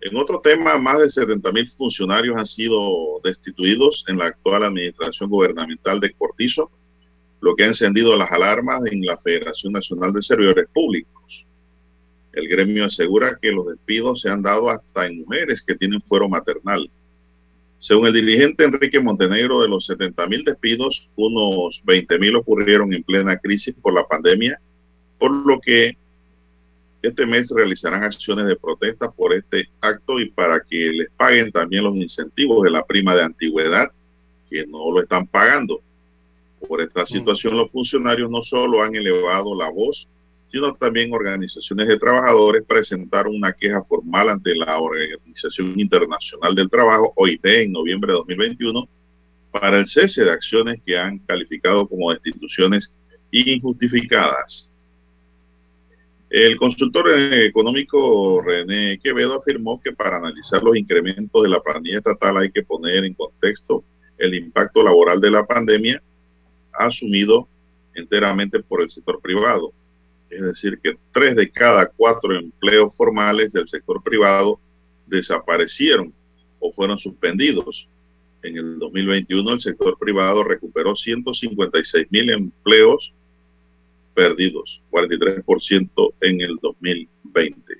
En otro tema, más de 70 mil funcionarios han sido destituidos en la actual administración gubernamental de Cortizo, lo que ha encendido las alarmas en la Federación Nacional de Servidores Públicos. El gremio asegura que los despidos se han dado hasta en mujeres que tienen fuero maternal. Según el dirigente Enrique Montenegro, de los 70 mil despidos, unos 20 mil ocurrieron en plena crisis por la pandemia, por lo que este mes realizarán acciones de protesta por este acto y para que les paguen también los incentivos de la prima de antigüedad, que no lo están pagando. Por esta mm. situación, los funcionarios no solo han elevado la voz, sino también organizaciones de trabajadores presentaron una queja formal ante la Organización Internacional del Trabajo, OIT, en noviembre de 2021, para el cese de acciones que han calificado como destituciones injustificadas. El consultor económico René Quevedo afirmó que para analizar los incrementos de la planilla estatal hay que poner en contexto el impacto laboral de la pandemia asumido enteramente por el sector privado es decir, que tres de cada cuatro empleos formales del sector privado desaparecieron o fueron suspendidos. En el 2021 el sector privado recuperó 156 mil empleos perdidos, 43% en el 2020.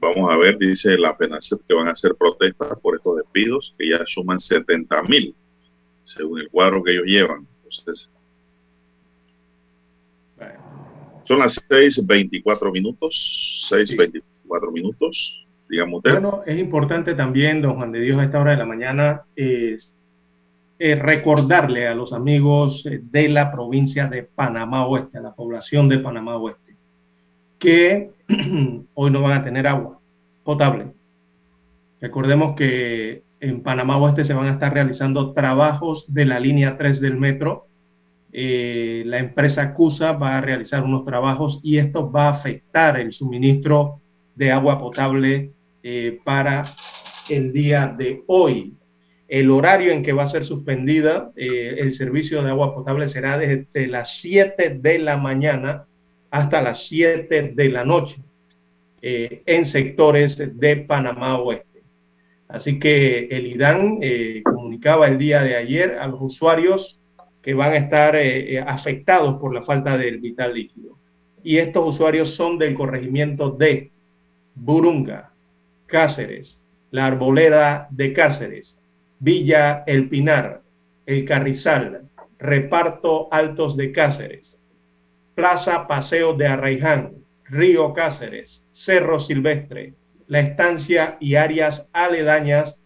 Vamos a ver, dice la FENACEP que van a hacer protestas por estos despidos, que ya suman 70 mil, según el cuadro que ellos llevan. Entonces, son las 6.24 minutos, 6.24 minutos, digamos. Bueno, es importante también, don Juan de Dios, a esta hora de la mañana, recordarle a los amigos de la provincia de Panamá Oeste, a la población de Panamá Oeste, que hoy no van a tener agua potable. Recordemos que en Panamá Oeste se van a estar realizando trabajos de la línea 3 del metro. Eh, la empresa CUSA va a realizar unos trabajos y esto va a afectar el suministro de agua potable eh, para el día de hoy. El horario en que va a ser suspendida eh, el servicio de agua potable será desde las 7 de la mañana hasta las 7 de la noche eh, en sectores de Panamá Oeste. Así que el IDAN eh, comunicaba el día de ayer a los usuarios que van a estar afectados por la falta del vital líquido. Y estos usuarios son del corregimiento de Burunga, Cáceres, la Arboleda de Cáceres, Villa El Pinar, El Carrizal, Reparto Altos de Cáceres, Plaza Paseo de Arraiján, Río Cáceres, Cerro Silvestre, La Estancia y áreas aledañas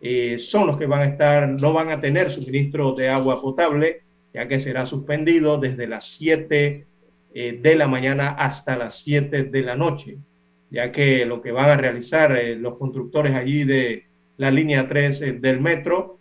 eh, son los que van a estar, no van a tener suministro de agua potable, ya que será suspendido desde las 7 eh, de la mañana hasta las 7 de la noche ya que lo que van a realizar eh, los constructores allí de la línea 3 eh, del metro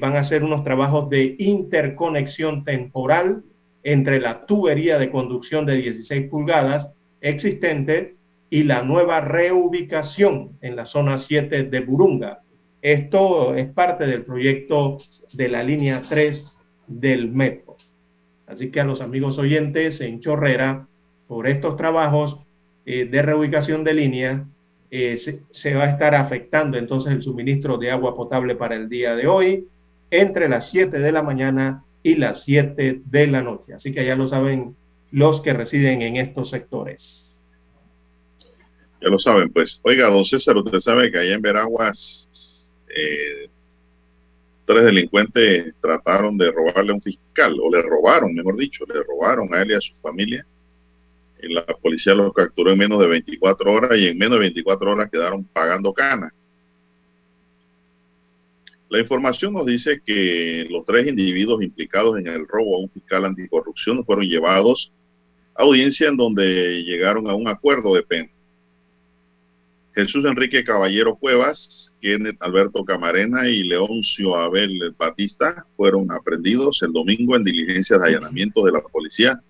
van a hacer unos trabajos de interconexión temporal entre la tubería de conducción de 16 pulgadas existente y la nueva reubicación en la zona 7 de Burunga. Esto es parte del proyecto de la línea 3 del metro. Así que a los amigos oyentes en Chorrera, por estos trabajos, eh, de reubicación de línea, eh, se, va a estar afectando entonces el suministro de agua potable para el día de hoy entre las 7 de la mañana y las 7 de la noche. Así que ya lo saben los que residen en estos sectores. Ya lo saben, pues. Oiga, don César, usted sabe que allá en Veraguas eh, tres delincuentes trataron de robarle a un fiscal, o le robaron, mejor dicho, le robaron a él y a su familia la policía los capturó en menos de 24 horas y en menos de 24 horas quedaron pagando cana. La información nos dice que los tres individuos implicados en el robo a un fiscal anticorrupción fueron llevados a audiencia en donde llegaron a un acuerdo de pena. Jesús Enrique Caballero Cuevas, Kenneth Alberto Camarena y Leoncio Abel Batista fueron aprendidos el domingo en diligencias de allanamiento de la policía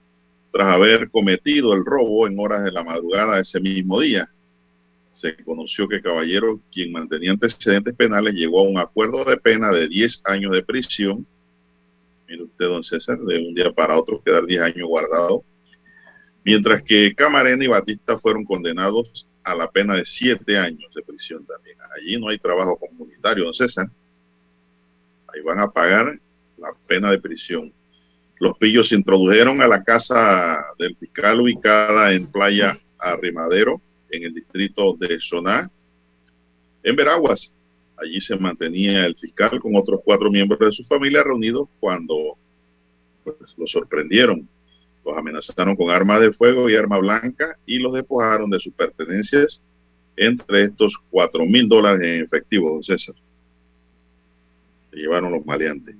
tras haber cometido el robo en horas de la madrugada ese mismo día. Se conoció que Caballero, quien mantenía antecedentes penales, llegó a un acuerdo de pena de 10 años de prisión. Mire usted, don César, de un día para otro quedar 10 años guardado. Mientras que Camarena y Batista fueron condenados a la pena de 7 años de prisión también. Allí no hay trabajo comunitario, don César. Ahí van a pagar la pena de prisión. Los pillos se introdujeron a la casa del fiscal ubicada en Playa Arrimadero, en el distrito de Soná, en Veraguas. Allí se mantenía el fiscal con otros cuatro miembros de su familia reunidos cuando pues, los sorprendieron. Los amenazaron con armas de fuego y arma blanca y los despojaron de sus pertenencias, entre estos cuatro mil dólares en efectivo, don César. Se llevaron los maleantes.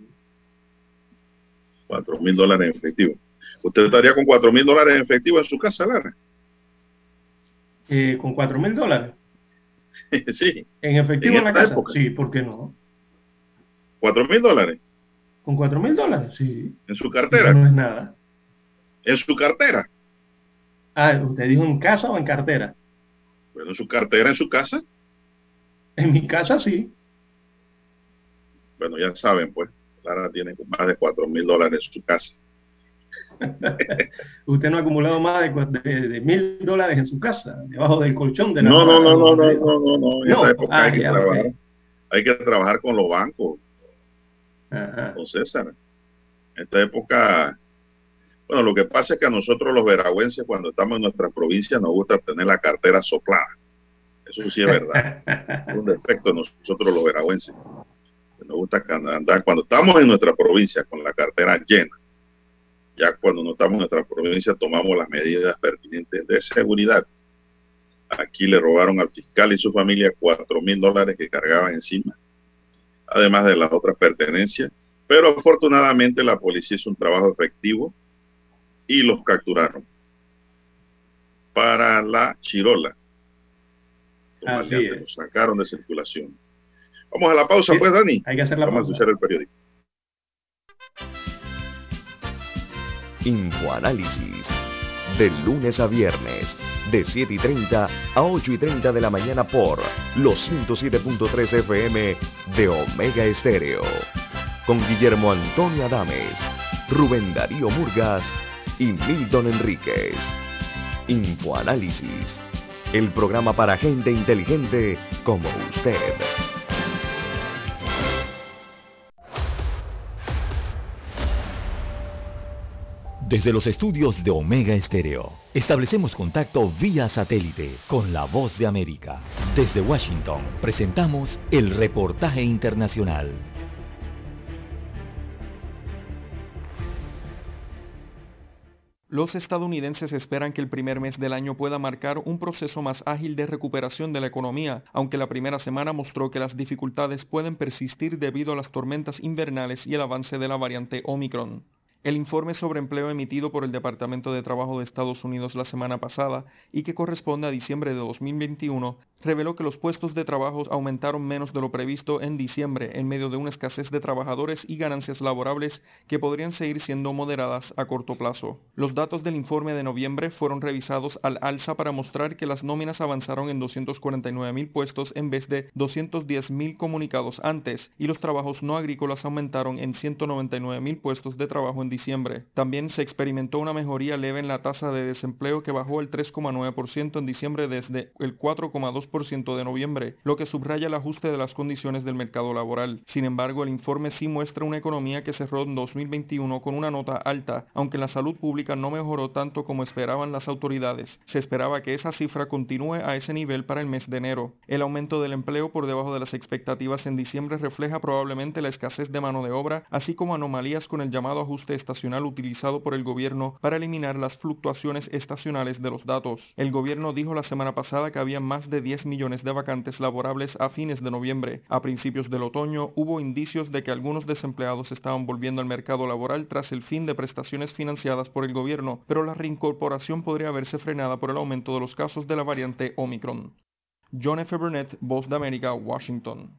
Cuatro mil dólares en efectivo. ¿Usted estaría con cuatro mil dólares en efectivo en su casa, Lara? Eh, ¿Con cuatro mil dólares? sí. ¿En efectivo en, la casa? Sí, ¿por qué no? ¿Cuatro mil dólares? ¿Con cuatro mil dólares? Sí. ¿En su cartera? no es nada. ¿En su cartera? Ah, ¿usted dijo en casa o en cartera? Bueno, en su cartera, en su casa. En mi casa sí. Bueno, ya saben, pues. Clara tiene más de 4 mil dólares en su casa. Usted no ha acumulado más de mil dólares en su casa, debajo del colchón de la No, no, no, no, no, no, no, En esta época ah, hay, que trabajar, hay que trabajar con los bancos. Con César. En esta época, bueno, lo que pasa es que a nosotros los veragüenses, cuando estamos en nuestras provincias, nos gusta tener la cartera soplada. Eso sí es verdad. es un defecto de nosotros los veragüenses nos gusta andar cuando estamos en nuestra provincia con la cartera llena. Ya cuando no estamos en nuestra provincia tomamos las medidas pertinentes de seguridad. Aquí le robaron al fiscal y su familia cuatro mil dólares que cargaban encima, además de las otras pertenencias. Pero afortunadamente la policía hizo un trabajo efectivo y los capturaron. para la Chirola. Así Lo sacaron de circulación. Vamos a la pausa, pues, Dani. Hay que hacer la Vamos pausa. a escuchar el periódico. Infoanálisis. De lunes a viernes, de 7 y 30 a 8 y 30 de la mañana por los 107.3 FM de Omega Estéreo. Con Guillermo Antonio Adames, Rubén Darío Murgas y Milton Enríquez. Infoanálisis. El programa para gente inteligente como usted. Desde los estudios de Omega Estéreo, establecemos contacto vía satélite con la voz de América. Desde Washington, presentamos el reportaje internacional. Los estadounidenses esperan que el primer mes del año pueda marcar un proceso más ágil de recuperación de la economía, aunque la primera semana mostró que las dificultades pueden persistir debido a las tormentas invernales y el avance de la variante Omicron. El informe sobre empleo emitido por el Departamento de Trabajo de Estados Unidos la semana pasada y que corresponde a diciembre de 2021 reveló que los puestos de trabajo aumentaron menos de lo previsto en diciembre en medio de una escasez de trabajadores y ganancias laborables que podrían seguir siendo moderadas a corto plazo. Los datos del informe de noviembre fueron revisados al alza para mostrar que las nóminas avanzaron en 249 mil puestos en vez de 210 mil comunicados antes y los trabajos no agrícolas aumentaron en 199 mil puestos de trabajo en diciembre. También se experimentó una mejoría leve en la tasa de desempleo que bajó el 3,9% en diciembre desde el 4,2% de noviembre, lo que subraya el ajuste de las condiciones del mercado laboral. Sin embargo, el informe sí muestra una economía que cerró en 2021 con una nota alta, aunque la salud pública no mejoró tanto como esperaban las autoridades. Se esperaba que esa cifra continúe a ese nivel para el mes de enero. El aumento del empleo por debajo de las expectativas en diciembre refleja probablemente la escasez de mano de obra, así como anomalías con el llamado ajuste estacional utilizado por el gobierno para eliminar las fluctuaciones estacionales de los datos. El gobierno dijo la semana pasada que había más de 10 millones de vacantes laborables a fines de noviembre. A principios del otoño hubo indicios de que algunos desempleados estaban volviendo al mercado laboral tras el fin de prestaciones financiadas por el gobierno, pero la reincorporación podría verse frenada por el aumento de los casos de la variante Omicron. John F. Burnett, Voz de América, Washington.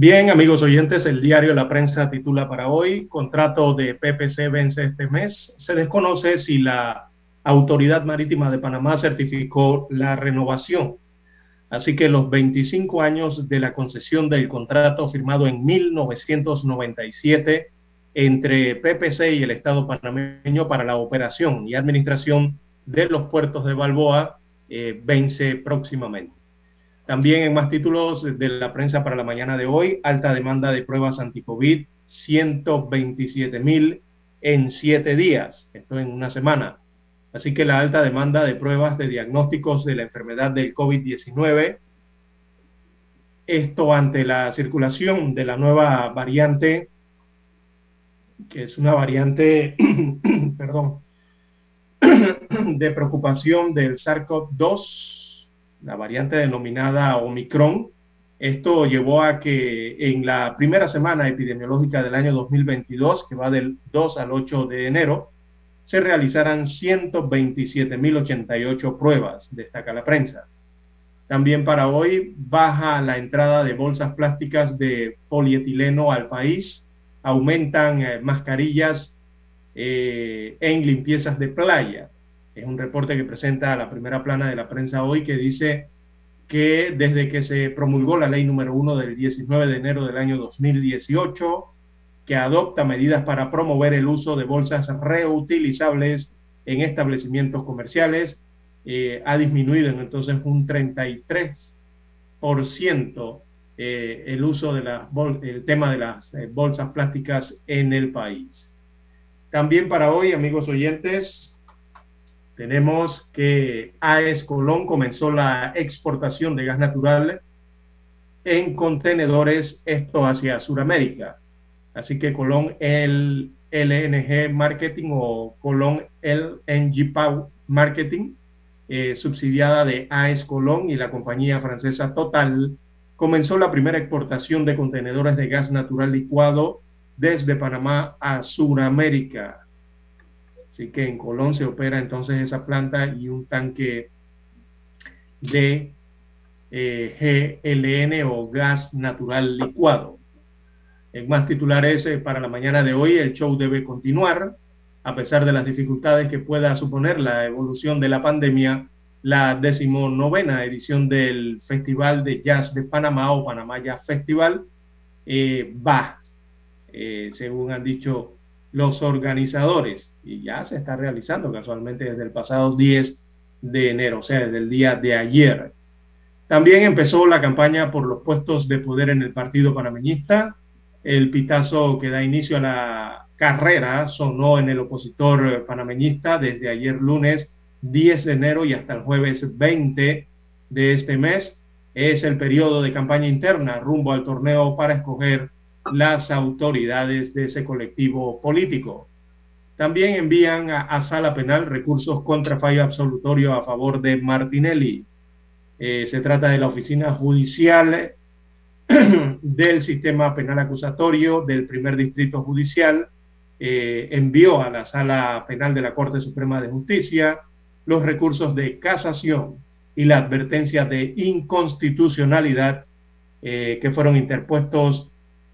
Bien, amigos oyentes, el diario La Prensa titula para hoy, contrato de PPC vence este mes. Se desconoce si la Autoridad Marítima de Panamá certificó la renovación. Así que los 25 años de la concesión del contrato firmado en 1997 entre PPC y el Estado panameño para la operación y administración de los puertos de Balboa eh, vence próximamente. También en más títulos de la prensa para la mañana de hoy, alta demanda de pruebas anti-COVID, 127 mil en siete días, esto en una semana. Así que la alta demanda de pruebas de diagnósticos de la enfermedad del COVID-19, esto ante la circulación de la nueva variante, que es una variante, perdón, de preocupación del SARS-CoV-2 la variante denominada Omicron. Esto llevó a que en la primera semana epidemiológica del año 2022, que va del 2 al 8 de enero, se realizaran 127.088 pruebas, destaca la prensa. También para hoy baja la entrada de bolsas plásticas de polietileno al país, aumentan eh, mascarillas eh, en limpiezas de playa. Es un reporte que presenta la primera plana de la prensa hoy que dice que desde que se promulgó la ley número uno del 19 de enero del año 2018, que adopta medidas para promover el uso de bolsas reutilizables en establecimientos comerciales, eh, ha disminuido en entonces un 33% eh, el uso de las el tema de las eh, bolsas plásticas en el país. También para hoy, amigos oyentes, tenemos que AES Colón comenzó la exportación de gas natural en contenedores, esto hacia Sudamérica. Así que Colón el LNG Marketing o Colón LNG Power Marketing, eh, subsidiada de AES Colón y la compañía francesa Total, comenzó la primera exportación de contenedores de gas natural licuado desde Panamá a Sudamérica. Así que en Colón se opera entonces esa planta y un tanque de eh, GLN o gas natural licuado. En más titulares eh, para la mañana de hoy, el show debe continuar. A pesar de las dificultades que pueda suponer la evolución de la pandemia, la decimonovena edición del Festival de Jazz de Panamá o Panamá Jazz Festival eh, va, según han dicho los organizadores y ya se está realizando casualmente desde el pasado 10 de enero, o sea, desde el día de ayer. También empezó la campaña por los puestos de poder en el Partido Panameñista. El pitazo que da inicio a la carrera sonó en el opositor panameñista desde ayer lunes 10 de enero y hasta el jueves 20 de este mes. Es el periodo de campaña interna rumbo al torneo para escoger las autoridades de ese colectivo político. También envían a, sala penal recursos contra fallo absolutorio a favor de Martinelli. Eh, se trata de la oficina judicial del sistema penal acusatorio del primer distrito judicial. Eh, envió a la sala penal de la Corte Suprema de Justicia los recursos de casación y la advertencia de inconstitucionalidad eh, que fueron interpuestos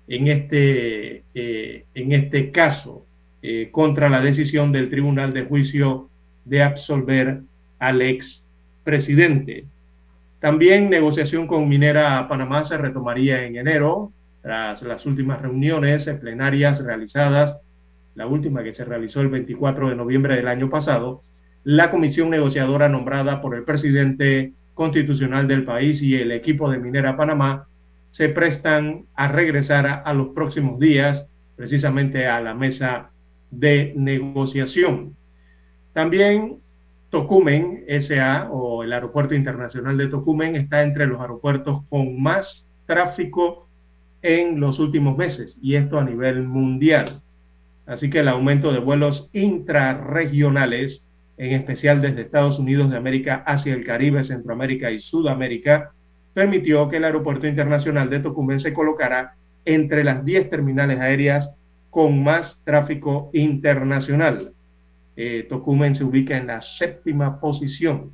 en este, en este caso eh, contra la decisión del Tribunal de Juicio de absolver al ex presidente. También negociación con Minera Panamá se retomaría en enero, tras las últimas reuniones plenarias realizadas, la última que se realizó el 24 de noviembre del año pasado, la comisión negociadora nombrada por el presidente constitucional del país y el equipo de Minera Panamá se prestan a regresar a, los próximos días precisamente a la mesa de negociación. También Tocumen SA o el Aeropuerto Internacional de Tocumen está entre los aeropuertos con más tráfico en los últimos meses y esto a nivel mundial. Así que el aumento de vuelos intrarregionales, en especial desde Estados Unidos de América hacia el Caribe, Centroamérica y Sudamérica, permitió que el Aeropuerto Internacional de Tocumen se colocara entre las 10 terminales aéreas con más tráfico internacional. Eh, Tocumen se ubica en la séptima posición.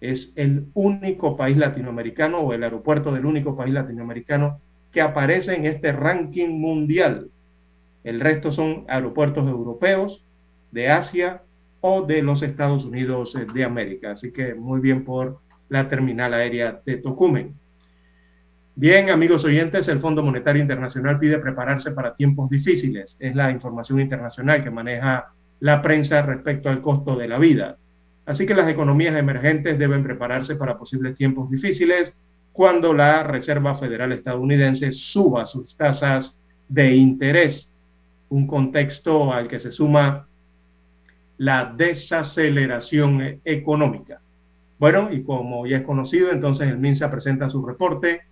Es el único país latinoamericano o el aeropuerto del único país latinoamericano que aparece en este ranking mundial. El resto son aeropuertos europeos, de Asia o de los Estados Unidos de América. Así que muy bien por la terminal aérea de Tocumen. Bien, amigos oyentes, el Fondo Monetario Internacional pide prepararse para tiempos difíciles. Es la información internacional que maneja la prensa respecto al costo de la vida. Así que las economías emergentes deben prepararse para posibles tiempos difíciles cuando la Reserva Federal estadounidense suba sus tasas de interés, un contexto al que se suma la desaceleración económica. Bueno, y como ya es conocido, entonces el MINSA presenta su reporte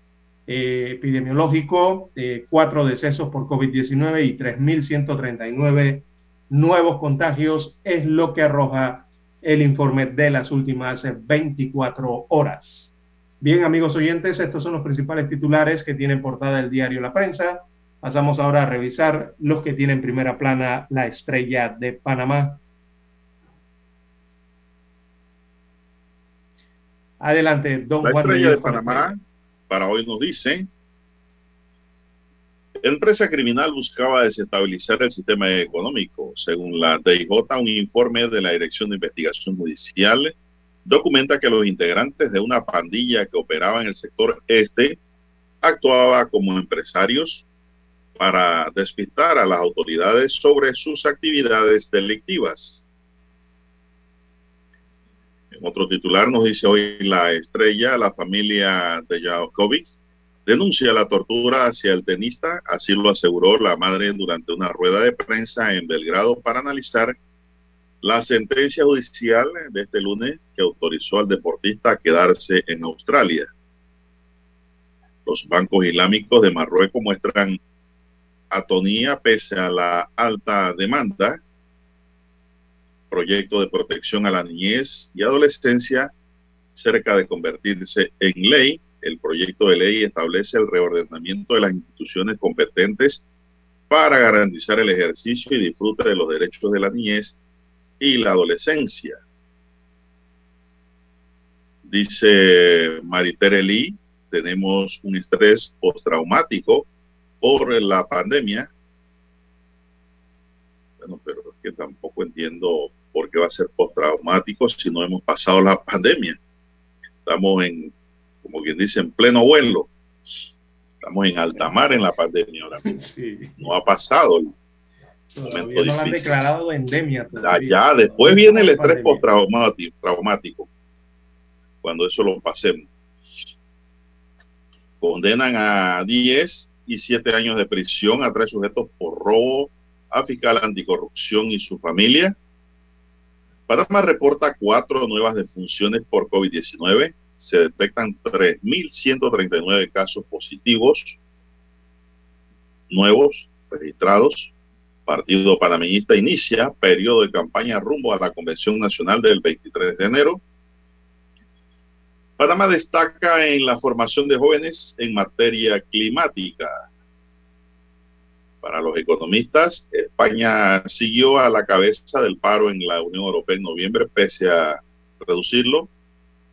eh, epidemiológico, de cuatro decesos por COVID-19 y 3.139 nuevos contagios, es lo que arroja el informe de las últimas 24 horas. Bien, amigos oyentes, estos son los principales titulares que tienen portada el diario La Prensa. Pasamos ahora a revisar los que tienen primera plana la estrella de Panamá. Adelante, don La estrella de Panamá para hoy nos dice, empresa criminal buscaba desestabilizar el sistema económico. Según la DIJ, un informe de la Dirección de Investigación Judicial documenta que los integrantes de una pandilla que operaba en el sector este actuaba como empresarios para despistar a las autoridades sobre sus actividades delictivas. Otro titular nos dice hoy la estrella, la familia de Jakovic denuncia la tortura hacia el tenista, así lo aseguró la madre durante una rueda de prensa en Belgrado para analizar la sentencia judicial de este lunes que autorizó al deportista a quedarse en Australia. Los bancos islámicos de Marruecos muestran atonía pese a la alta demanda. Proyecto de protección a la niñez y adolescencia cerca de convertirse en ley. El proyecto de ley establece el reordenamiento de las instituciones competentes para garantizar el ejercicio y disfrute de los derechos de la niñez y la adolescencia. Dice Maritere Lee, tenemos un estrés postraumático por la pandemia. Bueno, pero es que tampoco entiendo por qué va a ser postraumático si no hemos pasado la pandemia. Estamos en, como quien dice, en pleno vuelo. Estamos en alta mar en la pandemia ahora mismo. No ha pasado el momento no han declarado endemia. Allá, después viene el estrés postraumático, cuando eso lo pasemos. Condenan a 10 y 7 años de prisión a tres sujetos por robo a fiscal anticorrupción y su familia. Panamá reporta cuatro nuevas defunciones por COVID-19. Se detectan 3.139 casos positivos nuevos registrados. Partido Panameñista inicia periodo de campaña rumbo a la Convención Nacional del 23 de enero. Panamá destaca en la formación de jóvenes en materia climática. Para los economistas, España siguió a la cabeza del paro en la Unión Europea en noviembre, pese a reducirlo.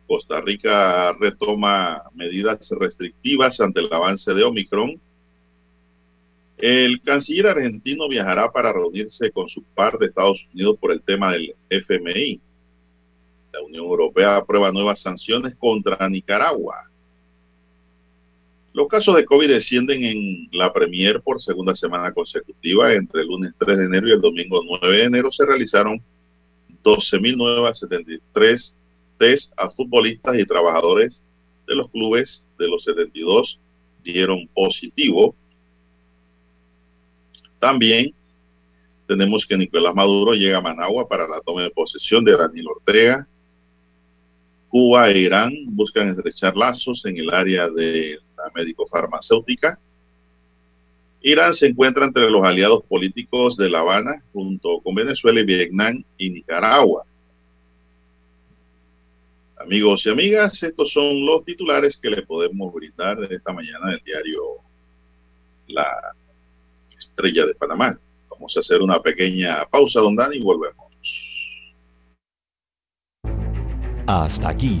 Costa Rica retoma medidas restrictivas ante el avance de Omicron. El canciller argentino viajará para reunirse con su par de Estados Unidos por el tema del FMI. La Unión Europea aprueba nuevas sanciones contra Nicaragua. Los casos de COVID descienden en la Premier por segunda semana consecutiva. Entre el lunes 3 de enero y el domingo 9 de enero se realizaron 12.973 test a futbolistas y trabajadores de los clubes de los 72 dieron positivo. También tenemos que Nicolás Maduro llega a Managua para la toma de posesión de Daniel Ortega. Cuba e Irán buscan estrechar lazos en el área de médico-farmacéutica. Irán se encuentra entre los aliados políticos de La Habana, junto con Venezuela y Vietnam y Nicaragua. Amigos y amigas, estos son los titulares que le podemos brindar esta mañana del diario La Estrella de Panamá. Vamos a hacer una pequeña pausa, don Dani, y volvemos. Hasta aquí,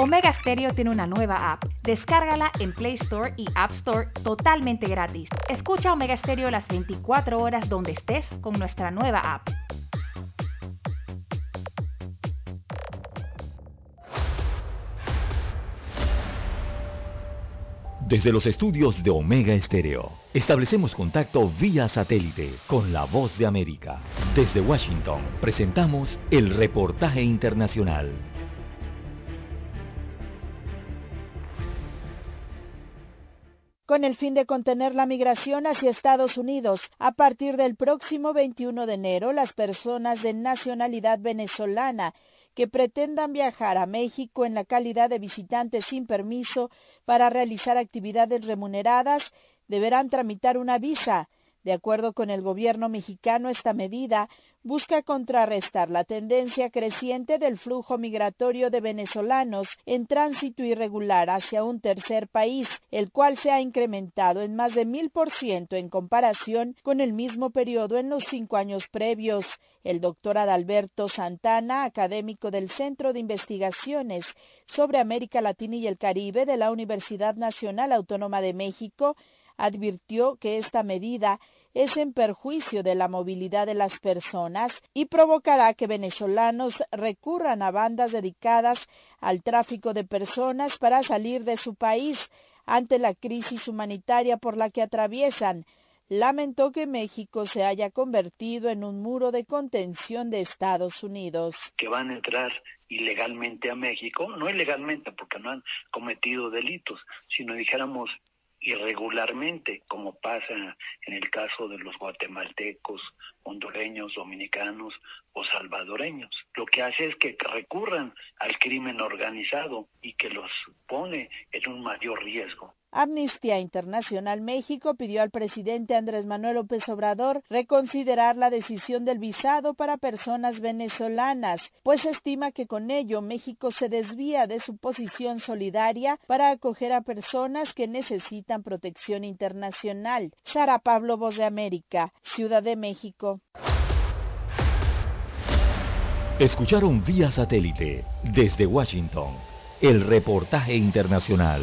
Omega Stereo tiene una nueva app. Descárgala en Play Store y App Store totalmente gratis. Escucha Omega Stereo las 24 horas donde estés con nuestra nueva app. Desde los estudios de Omega Estéreo, establecemos contacto vía satélite con la voz de América. Desde Washington, presentamos el reportaje internacional. Con el fin de contener la migración hacia Estados Unidos. A partir del próximo 21 de enero, las personas de nacionalidad venezolana que pretendan viajar a México en la calidad de visitantes sin permiso para realizar actividades remuneradas deberán tramitar una visa. De acuerdo con el gobierno mexicano, esta medida busca contrarrestar la tendencia creciente del flujo migratorio de venezolanos en tránsito irregular hacia un tercer país, el cual se ha incrementado en más de mil por ciento en comparación con el mismo periodo en los cinco años previos. El doctor Adalberto Santana, académico del Centro de Investigaciones sobre América Latina y el Caribe de la Universidad Nacional Autónoma de México, advirtió que esta medida es en perjuicio de la movilidad de las personas y provocará que venezolanos recurran a bandas dedicadas al tráfico de personas para salir de su país ante la crisis humanitaria por la que atraviesan. Lamentó que México se haya convertido en un muro de contención de Estados Unidos. Que van a entrar ilegalmente a México, no ilegalmente porque no han cometido delitos, sino dijéramos irregularmente, como pasa en el caso de los guatemaltecos, hondureños, dominicanos o salvadoreños. Lo que hace es que recurran al crimen organizado y que los pone en un mayor riesgo. Amnistía Internacional México pidió al presidente Andrés Manuel López Obrador reconsiderar la decisión del visado para personas venezolanas, pues estima que con ello México se desvía de su posición solidaria para acoger a personas que necesitan protección internacional. Sara Pablo, Voz de América, Ciudad de México. Escucharon vía satélite desde Washington el reportaje internacional.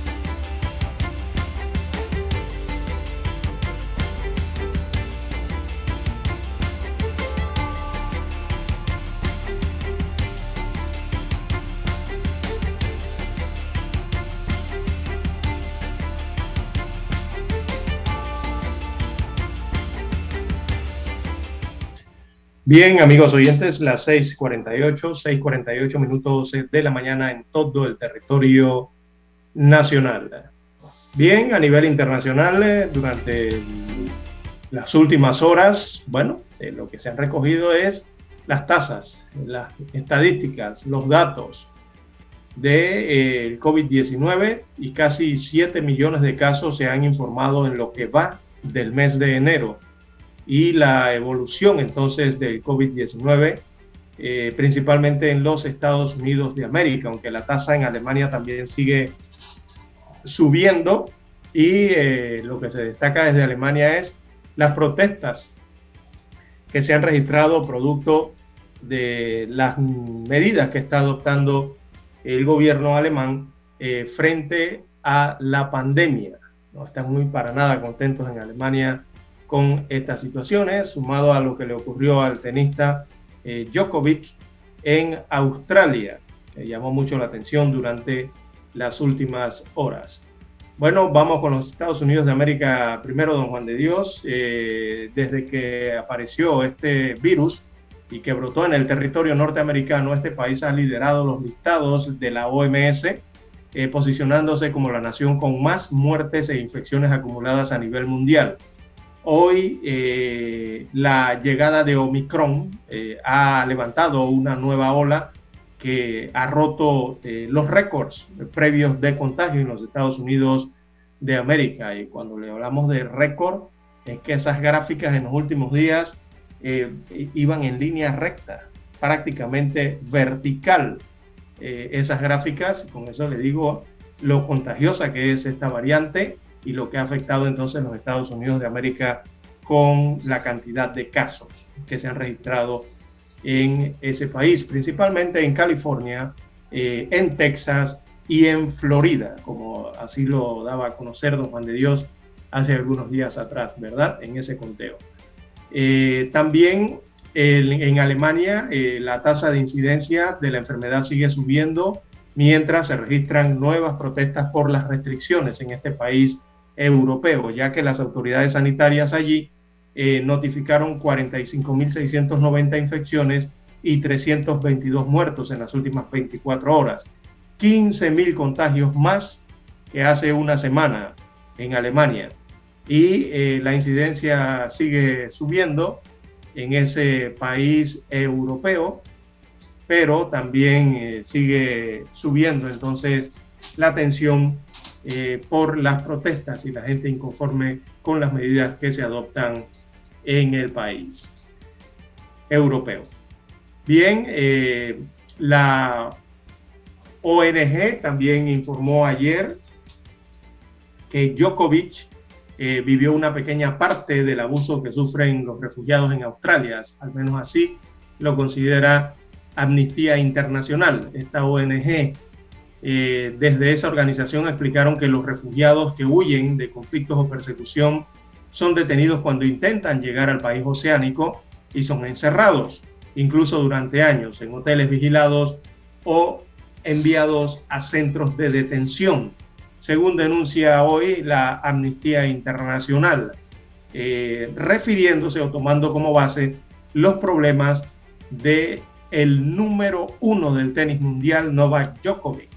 Bien, amigos oyentes, las 6:48, 6:48 minutos de la mañana en todo el territorio nacional. Bien, a nivel internacional, eh, durante las últimas horas, bueno, eh, lo que se han recogido es las tasas, las estadísticas, los datos de eh, COVID-19 y casi 7 millones de casos se han informado en lo que va del mes de enero y la evolución entonces del COVID-19, eh, principalmente en los Estados Unidos de América, aunque la tasa en Alemania también sigue subiendo y eh, lo que se destaca desde Alemania es las protestas que se han registrado producto de las medidas que está adoptando el gobierno alemán eh, frente a la pandemia. No están muy para nada contentos en Alemania con estas situaciones, sumado a lo que le ocurrió al tenista eh, Djokovic en Australia. que llamó mucho la atención durante las últimas horas. Bueno, vamos con los Estados Unidos de América primero, don Juan de Dios. Eh, desde que apareció este virus y que brotó en el territorio norteamericano, este país ha liderado los listados de la OMS, eh, posicionándose como la nación con más muertes e infecciones acumuladas a nivel mundial. Hoy eh, la llegada de Omicron eh, ha levantado una nueva ola que ha roto eh, los récords previos de contagio en los Estados Unidos de América. Y cuando le hablamos de récord, es que esas gráficas en los últimos días iban en línea recta, prácticamente vertical. Esas gráficas, con eso le digo lo contagiosa que es esta variante y lo que ha afectado entonces los Estados Unidos de América con la cantidad de casos que se han registrado en ese país, principalmente en California, eh, en Texas y en Florida, como así lo daba a conocer don Juan de Dios hace algunos días atrás, ¿verdad? En ese conteo. Eh, también en Alemania eh, la tasa de incidencia de la enfermedad sigue subiendo mientras se registran nuevas protestas por las restricciones en este país europeo, ya que las autoridades sanitarias allí eh, notificaron 45.690 infecciones y 322 muertos en las últimas 24 horas. 15.000 contagios más que hace una semana en Alemania. Y eh, la incidencia sigue subiendo en ese país europeo, pero también eh, sigue subiendo entonces la tensión por las protestas y la gente inconforme con las medidas que se adoptan en el país europeo. Bien, eh, la ONG también informó ayer que Djokovic eh, vivió una pequeña parte del abuso que sufren los refugiados en Australia, al menos así lo considera Amnistía Internacional. Esta ONG, eh, desde esa organización explicaron que los refugiados que huyen de conflictos o persecución son detenidos cuando intentan llegar al país oceánico y son encerrados, incluso durante años, en hoteles vigilados o enviados a centros de detención, según denuncia hoy la Amnistía Internacional, eh, refiriéndose o tomando como base los problemas de el número uno del tenis mundial, Novak Djokovic,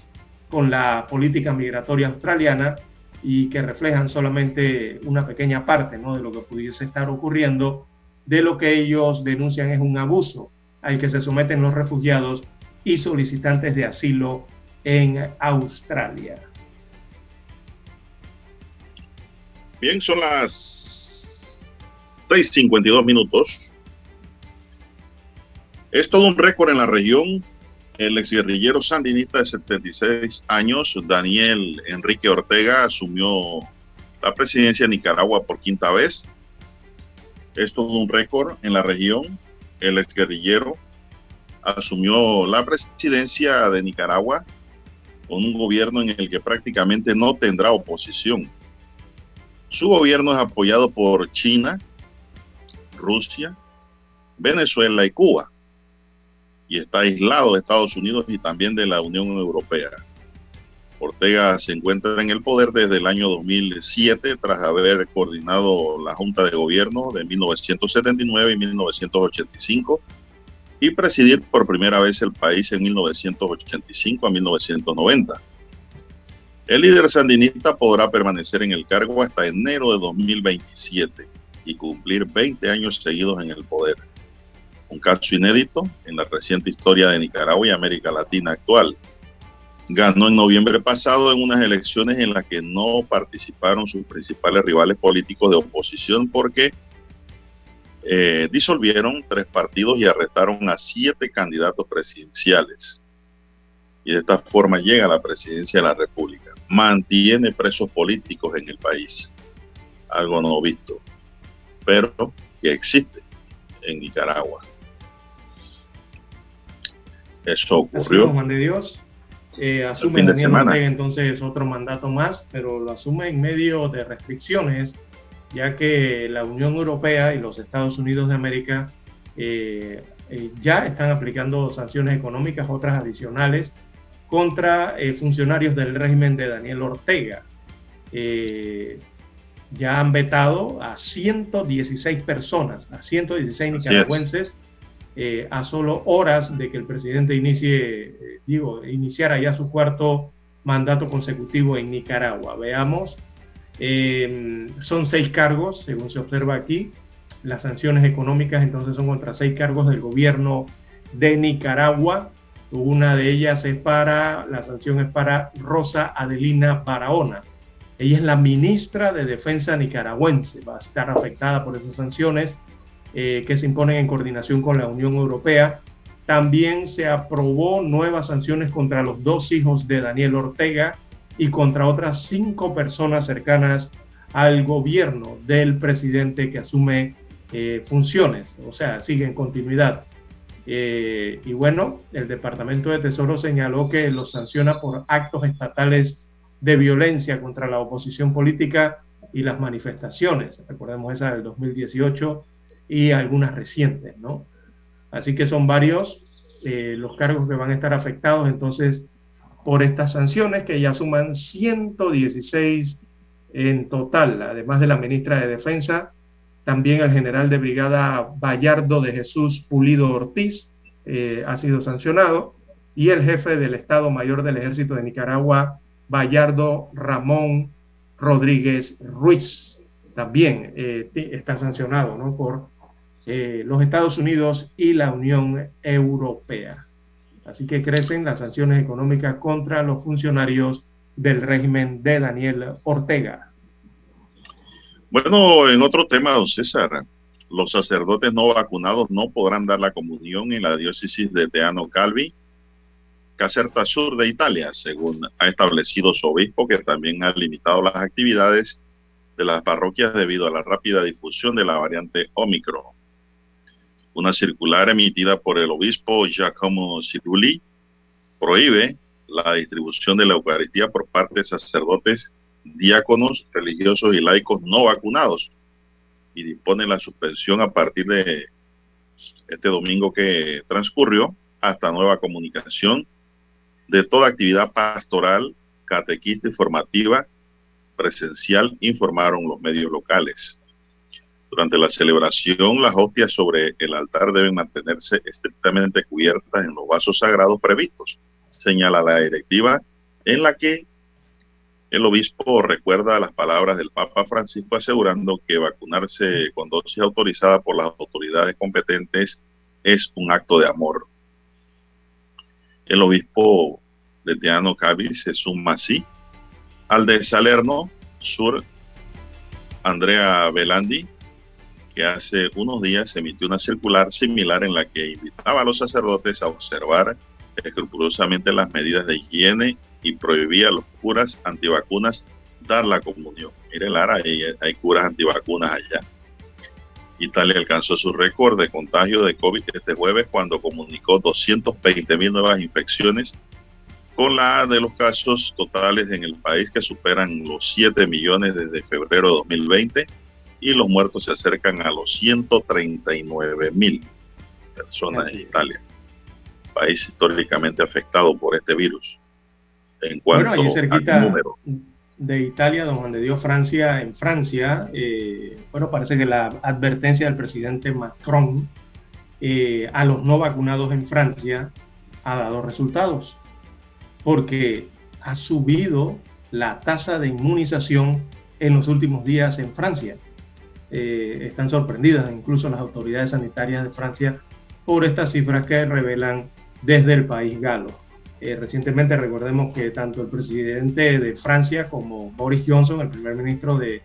con la política migratoria australiana y que reflejan solamente una pequeña parte ¿no? de lo que pudiese estar ocurriendo, de lo que ellos denuncian es un abuso al que se someten los refugiados y solicitantes de asilo en Australia. Bien, son las 6.52 minutos. Es todo un récord en la región el exguerrillero sandinista de 76 años, Daniel Enrique Ortega, asumió la presidencia de Nicaragua por quinta vez. Es un récord en la región. El exguerrillero asumió la presidencia de Nicaragua con un gobierno en el que prácticamente no tendrá oposición. Su gobierno es apoyado por China, Rusia, Venezuela y Cuba y está aislado de Estados Unidos y también de la Unión Europea. Ortega se encuentra en el poder desde el año 2007 tras haber coordinado la Junta de Gobierno de 1979 y 1985 y presidir por primera vez el país en 1985 a 1990. El líder sandinista podrá permanecer en el cargo hasta enero de 2027 y cumplir 20 años seguidos en el poder un caso inédito en la reciente historia de Nicaragua y América Latina actual. Ganó en noviembre pasado en unas elecciones en las que no participaron sus principales rivales políticos de oposición porque eh, disolvieron tres partidos y arrestaron a siete candidatos presidenciales. Y de esta forma llega a la presidencia de la República. Mantiene presos políticos en el país. Algo no visto, pero que existe en Nicaragua. Eso ocurrió. Juan de Dios. Eh, asume Daniel Ortega entonces otro mandato más, pero lo asume en medio de restricciones, ya que la Unión Europea y los Estados Unidos de América eh, eh, ya están aplicando sanciones económicas, otras adicionales, contra funcionarios del régimen de Daniel Ortega. ya han vetado a 116 personas, a 116 nicaragüenses eh, a solo horas de que el presidente inicie, eh, digo, iniciara ya su cuarto mandato consecutivo en Nicaragua. Veamos, eh, son seis cargos, según se observa aquí. Las sanciones económicas entonces son contra seis cargos del gobierno de Nicaragua, Una de ellas es para, la sanción es para Rosa Adelina Barahona. Ella es la ministra de Defensa nicaragüense. Va a estar afectada por esas sanciones eh, que se imponen en coordinación con la Unión Europea. También se aprobó nuevas sanciones contra los dos hijos de Daniel Ortega y contra otras cinco personas cercanas al gobierno del presidente que asume eh, funciones, o sea, sigue en continuidad. Eh, y bueno, el Departamento de Tesoro señaló que los sanciona por actos estatales de violencia contra la oposición política y las manifestaciones. Recordemos esa del 2018 y algunas recientes, ¿no? Así que son varios eh, los cargos que van a estar afectados entonces por estas sanciones que ya suman 116 en total, además de la ministra de Defensa, también el general de brigada Bayardo de Jesús Pulido Ortiz eh, ha sido sancionado y el jefe del Estado Mayor del Ejército de Nicaragua, Bayardo Ramón Rodríguez Ruiz, también eh, está sancionado ¿no? por eh, los Estados Unidos y la Unión Europea. Así que crecen las sanciones económicas contra los funcionarios del régimen de Daniel Ortega. Bueno, en otro tema, don César, los sacerdotes no vacunados no podrán dar la comunión en la diócesis de Teano Calvi, Caserta Sur de Italia, según ha establecido su obispo, que también ha limitado las actividades de las parroquias debido a la rápida difusión de la variante Omicron. Una circular emitida por el obispo Giacomo Ciruli prohíbe la distribución de la Eucaristía por parte de sacerdotes, diáconos, religiosos y laicos no vacunados y dispone la suspensión a partir de este domingo que transcurrió hasta nueva comunicación de toda actividad pastoral, catequista y formativa presencial, informaron los medios locales. Durante la celebración, las hostias sobre el altar deben mantenerse estrictamente cubiertas en los vasos sagrados previstos, señala la directiva, en la que el obispo recuerda las palabras del Papa Francisco asegurando que vacunarse con dosis autorizada por las autoridades competentes es un acto de amor. El obispo de Teano Cavi se suma así al de Salerno Sur, Andrea Velandi, que hace unos días emitió una circular similar en la que invitaba a los sacerdotes a observar escrupulosamente las medidas de higiene y prohibía a los curas antivacunas dar la comunión. Mire, Lara, hay, hay curas antivacunas allá. Italia alcanzó su récord de contagio de COVID este jueves cuando comunicó 220 mil nuevas infecciones con la de los casos totales en el país que superan los 7 millones desde febrero de 2020 y los muertos se acercan a los 139 mil personas en Italia, país históricamente afectado por este virus. En cuanto bueno, cerquita número. de Italia, don Juan de Dios, Francia, en Francia, eh, bueno, parece que la advertencia del presidente Macron eh, a los no vacunados en Francia ha dado resultados, porque ha subido la tasa de inmunización en los últimos días en Francia. Eh, están sorprendidas incluso las autoridades sanitarias de Francia por estas cifras que revelan desde el país galo. Eh, recientemente recordemos que tanto el presidente de Francia como Boris Johnson, el primer ministro de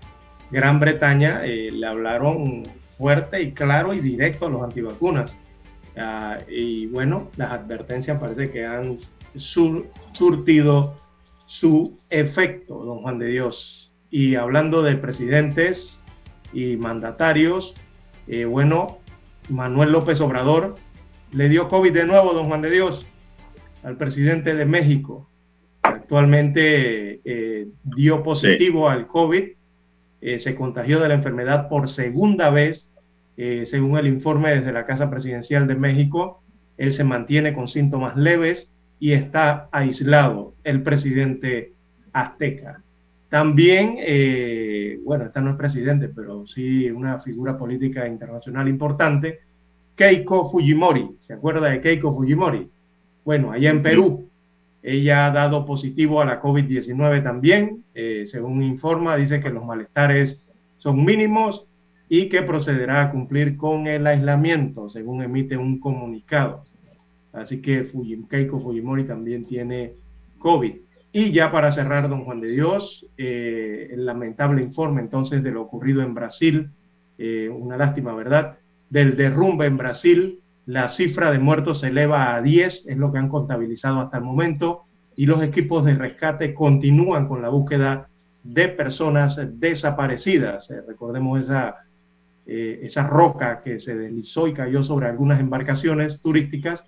Gran Bretaña, eh, le hablaron fuerte y claro y directo a los antivacunas. Ah, y bueno, las advertencias parece que han surtido su efecto, don Juan de Dios. Y hablando de presidentes, y mandatarios. Eh, bueno, Manuel López Obrador le dio COVID de nuevo, don Juan de Dios, al presidente de México. Actualmente eh, dio positivo al COVID, eh, se contagió de la enfermedad por segunda vez, según el informe desde la Casa Presidencial de México. Él se mantiene con síntomas leves y está aislado, el presidente azteca. También, eh, bueno, esta no es presidente, pero sí una figura política internacional importante, Keiko Fujimori. ¿Se acuerda de Keiko Fujimori? Bueno, allá en Perú, ella ha dado positivo a la COVID-19 también. Eh, según informa, dice que los malestares son mínimos y que procederá a cumplir con el aislamiento, según emite un comunicado. Así que Keiko Fujimori también tiene COVID. Y ya para cerrar, don Juan de Dios, eh, el lamentable informe entonces de lo ocurrido en Brasil, eh, una lástima, ¿verdad? Del derrumbe en Brasil, la cifra de muertos se eleva a 10, es lo que han contabilizado hasta el momento, y los equipos de rescate continúan con la búsqueda de personas desaparecidas. Eh, recordemos esa, esa roca que se deslizó y cayó sobre algunas embarcaciones turísticas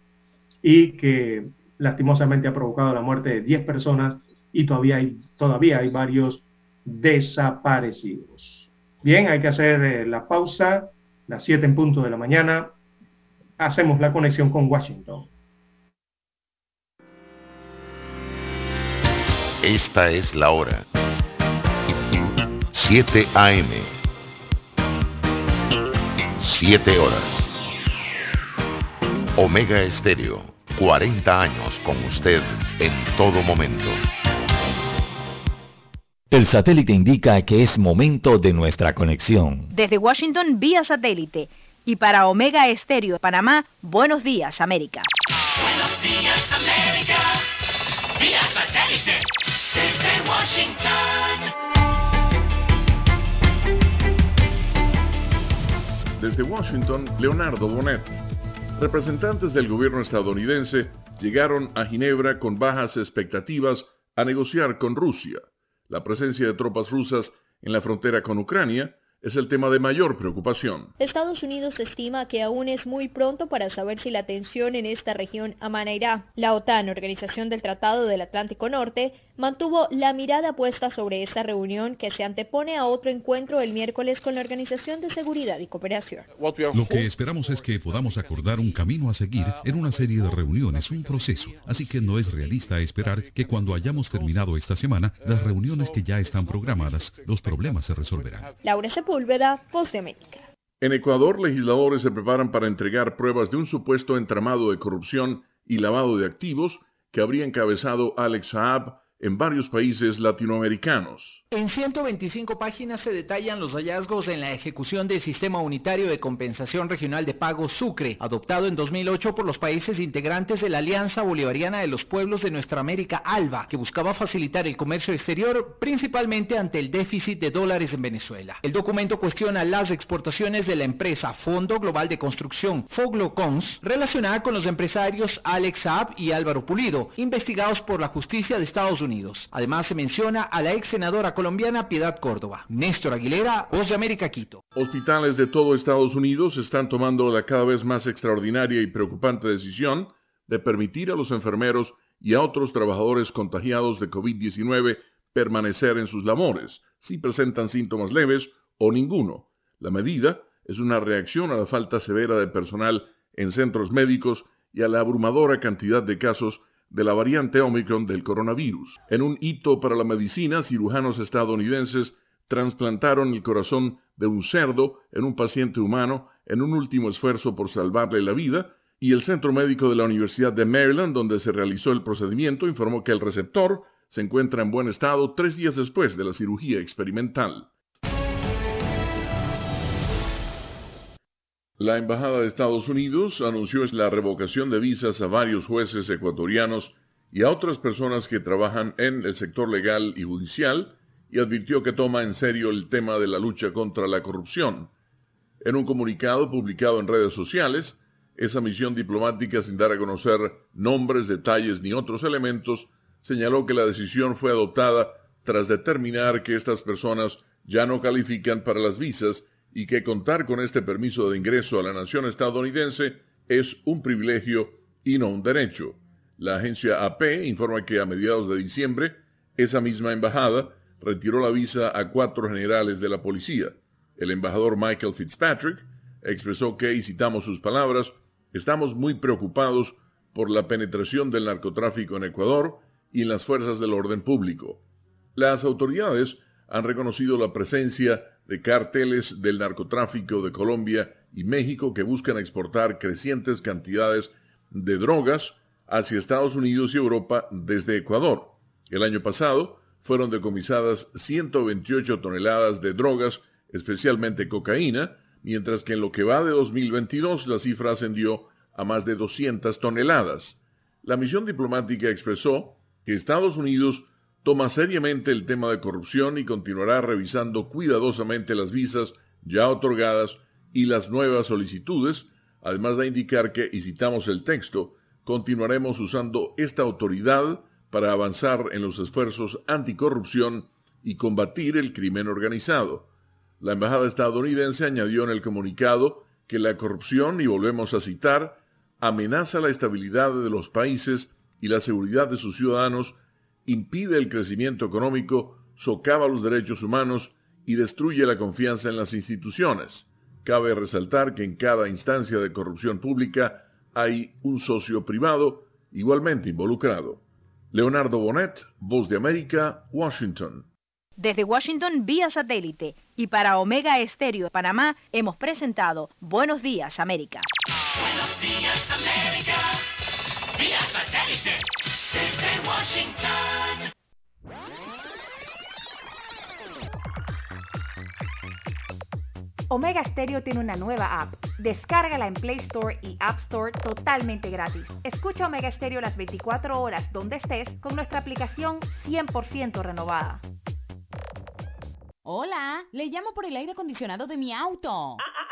y que lastimosamente ha provocado la muerte de 10 personas y todavía hay, todavía hay varios desaparecidos. Bien, hay que hacer eh, la pausa, las 7 en punto de la mañana. Hacemos la conexión con Washington. Esta es la hora. 7 AM. 7 horas. Omega Estéreo 40 años con usted en todo momento. El satélite indica que es momento de nuestra conexión. Desde Washington, vía satélite. Y para Omega Estéreo de Panamá, buenos días, América. Buenos días, América. Vía satélite. Desde Washington. Desde Washington, Leonardo Bonet. Representantes del gobierno estadounidense llegaron a Ginebra con bajas expectativas a negociar con Rusia. La presencia de tropas rusas en la frontera con Ucrania es el tema de mayor preocupación. Estados Unidos estima que aún es muy pronto para saber si la tensión en esta región amanirá. La OTAN, Organización del Tratado del Atlántico Norte, mantuvo la mirada puesta sobre esta reunión que se antepone a otro encuentro el miércoles con la Organización de Seguridad y Cooperación. Lo que esperamos es que podamos acordar un camino a seguir en una serie de reuniones, un proceso. Así que no es realista esperar que cuando hayamos terminado esta semana, las reuniones que ya están programadas, los problemas se resolverán. Laura En Ecuador, legisladores se preparan para entregar pruebas de un supuesto entramado de corrupción y lavado de activos que habría encabezado Alex Saab en varios países latinoamericanos. En 125 páginas se detallan los hallazgos en la ejecución del Sistema Unitario de Compensación Regional de Pago Sucre, adoptado en 2008 por los países integrantes de la Alianza Bolivariana de los Pueblos de Nuestra América ALBA, que buscaba facilitar el comercio exterior principalmente ante el déficit de dólares en Venezuela. El documento cuestiona las exportaciones de la empresa Fondo Global de Construcción, Foglocons, relacionada con los empresarios Alex Saab y Álvaro Pulido, investigados por la justicia de Estados Unidos. Además se menciona a la ex senadora colombiana Piedad Córdoba. Néstor Aguilera, Voz de América Quito. Hospitales de todo Estados Unidos están tomando la cada vez más extraordinaria y preocupante decisión de permitir a los enfermeros y a otros trabajadores contagiados de COVID-19 permanecer en sus labores, si presentan síntomas leves o ninguno. La medida es una reacción a la falta severa de personal en centros médicos y a la abrumadora cantidad de casos de la variante Omicron del coronavirus. En un hito para la medicina, cirujanos estadounidenses trasplantaron el corazón de un cerdo en un paciente humano en un último esfuerzo por salvarle la vida, y el Centro Médico de la Universidad de Maryland, donde se realizó el procedimiento, informó que el receptor se encuentra en buen estado tres días después de la cirugía experimental. La Embajada de Estados Unidos anunció la revocación de visas a varios jueces ecuatorianos y a otras personas que trabajan en el sector legal y judicial y advirtió que toma en serio el tema de la lucha contra la corrupción. En un comunicado publicado en redes sociales, esa misión diplomática, sin dar a conocer nombres, detalles ni otros elementos, señaló que la decisión fue adoptada tras determinar que estas personas ya no califican para las visas y que contar con este permiso de ingreso a la nación estadounidense es un privilegio y no un derecho. La agencia AP informa que a mediados de diciembre, esa misma embajada retiró la visa a cuatro generales de la policía. El embajador Michael Fitzpatrick expresó que, y citamos sus palabras, estamos muy preocupados por la penetración del narcotráfico en Ecuador y en las fuerzas del orden público. Las autoridades han reconocido la presencia de cárteles del narcotráfico de Colombia y México que buscan exportar crecientes cantidades de drogas hacia Estados Unidos y Europa desde Ecuador. El año pasado fueron decomisadas 128 toneladas de drogas, especialmente cocaína, mientras que en lo que va de 2022 la cifra ascendió a más de 200 toneladas. La misión diplomática expresó que Estados Unidos toma seriamente el tema de corrupción y continuará revisando cuidadosamente las visas ya otorgadas y las nuevas solicitudes, además de indicar que, y citamos el texto, continuaremos usando esta autoridad para avanzar en los esfuerzos anticorrupción y combatir el crimen organizado. La embajada estadounidense añadió en el comunicado que la corrupción, y volvemos a citar, amenaza la estabilidad de los países y la seguridad de sus ciudadanos, impide el crecimiento económico, socava los derechos humanos y destruye la confianza en las instituciones. Cabe resaltar que en cada instancia de corrupción pública hay un socio privado igualmente involucrado. Leonardo Bonet, Voz de América, Washington. Desde Washington vía satélite y para Omega Estéreo de Panamá hemos presentado Buenos Días América. Buenos días, América. Vía satélite. Desde Washington. Omega Stereo tiene una nueva app. Descárgala en Play Store y App Store totalmente gratis. Escucha Omega Stereo las 24 horas donde estés con nuestra aplicación 100% renovada. Hola, le llamo por el aire acondicionado de mi auto. Ah, ah,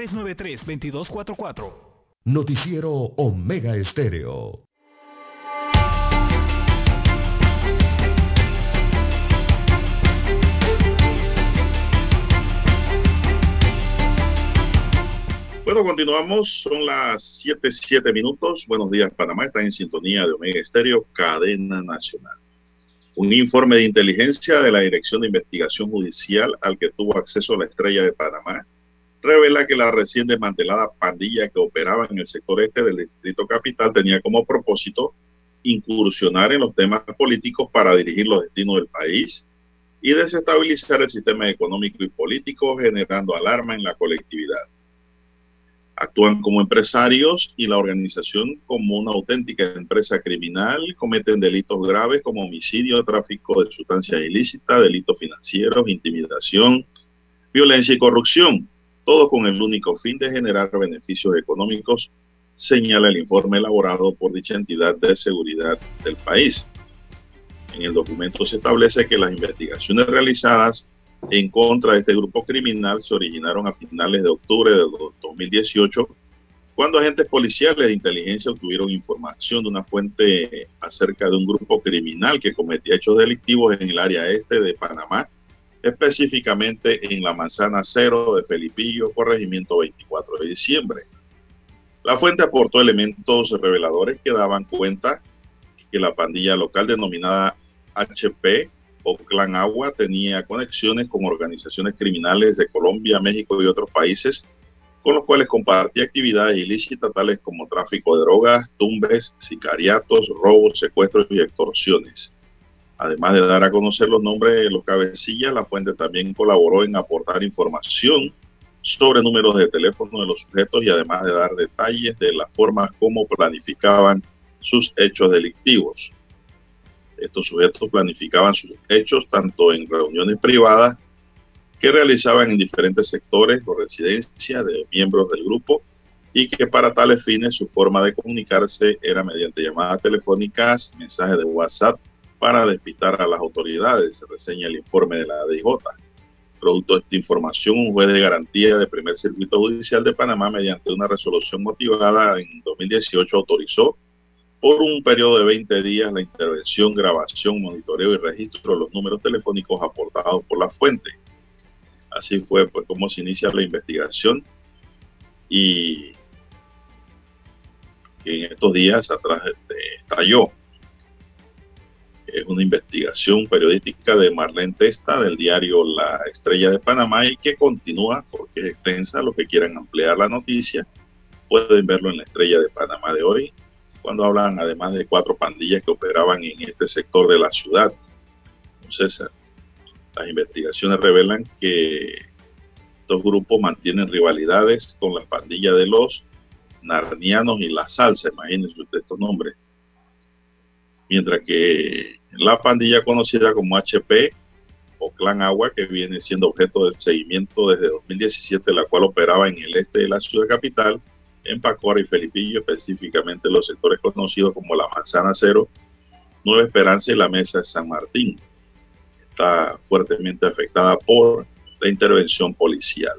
393-2244. Noticiero Omega Estéreo. Bueno, continuamos. Son las 7, 7 minutos. Buenos días, Panamá. Está en sintonía de Omega Estéreo, cadena nacional. Un informe de inteligencia de la Dirección de Investigación Judicial al que tuvo acceso la estrella de Panamá revela que la recién desmantelada pandilla que operaba en el sector este del Distrito Capital tenía como propósito incursionar en los temas políticos para dirigir los destinos del país y desestabilizar el sistema económico y político, generando alarma en la colectividad. Actúan como empresarios y la organización como una auténtica empresa criminal, cometen delitos graves como homicidio, tráfico de sustancias ilícitas, delitos financieros, intimidación, violencia y corrupción, todo con el único fin de generar beneficios económicos, señala el informe elaborado por dicha entidad de seguridad del país. En el documento se establece que las investigaciones realizadas en contra de este grupo criminal se originaron a finales de octubre de 2018, cuando agentes policiales de inteligencia obtuvieron información de una fuente acerca de un grupo criminal que cometía hechos delictivos en el área este de Panamá, específicamente en la manzana cero de Felipillo, corregimiento 24 de diciembre. La fuente aportó elementos reveladores que daban cuenta que la pandilla local denominada HP o Clan Agua tenía conexiones con organizaciones criminales de Colombia, México y otros países, con los cuales compartía actividades ilícitas tales como tráfico de drogas, tumbes, sicariatos, robos, secuestros y extorsiones. Además de dar a conocer los nombres de los cabecillas, la fuente también colaboró en aportar información sobre números de teléfono de los sujetos y además de dar detalles de la forma como planificaban sus hechos delictivos. Estos sujetos planificaban sus hechos tanto en reuniones privadas que realizaban en diferentes sectores o residencias de miembros del grupo y que para tales fines su forma de comunicarse era mediante llamadas telefónicas, mensajes de WhatsApp para despistar a las autoridades, se reseña el informe de la DIJ. Producto de esta información, un juez de garantía de primer circuito judicial de Panamá, mediante una resolución motivada en 2018, autorizó por un periodo de 20 días la intervención, grabación, monitoreo y registro de los números telefónicos aportados por la fuente. Así fue pues como se inicia la investigación y en estos días atrás este, estalló. Es una investigación periodística de Marlene Testa del diario La Estrella de Panamá y que continúa porque es extensa, los que quieran ampliar la noticia Pueden verlo en la estrella de Panamá de hoy, cuando hablan además de cuatro pandillas que operaban en este sector de la ciudad. César, las investigaciones revelan que estos grupos mantienen rivalidades con la pandilla de los narnianos y la salsa, imagínense usted estos nombres. Mientras que la pandilla conocida como HP o Clan Agua, que viene siendo objeto del seguimiento desde 2017, la cual operaba en el este de la ciudad capital, en Pacora y Felipillo, específicamente los sectores conocidos como la Manzana Cero, Nueva Esperanza y la Mesa de San Martín. Está fuertemente afectada por la intervención policial.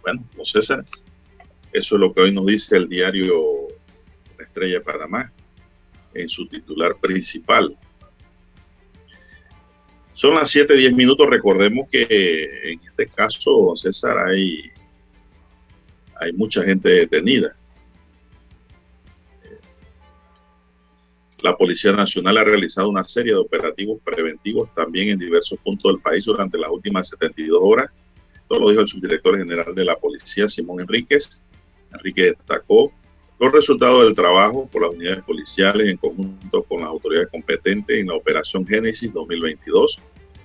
Bueno, pues César, eso es lo que hoy nos dice el diario La Estrella de Panamá en su titular principal. Son las 7:10 minutos. Recordemos que en este caso, César, hay, hay mucha gente detenida. La Policía Nacional ha realizado una serie de operativos preventivos también en diversos puntos del país durante las últimas 72 horas. Esto lo dijo el subdirector general de la Policía, Simón Enríquez. Enrique destacó los resultados del trabajo por las unidades policiales en conjunto con las autoridades competentes en la Operación Génesis 2022.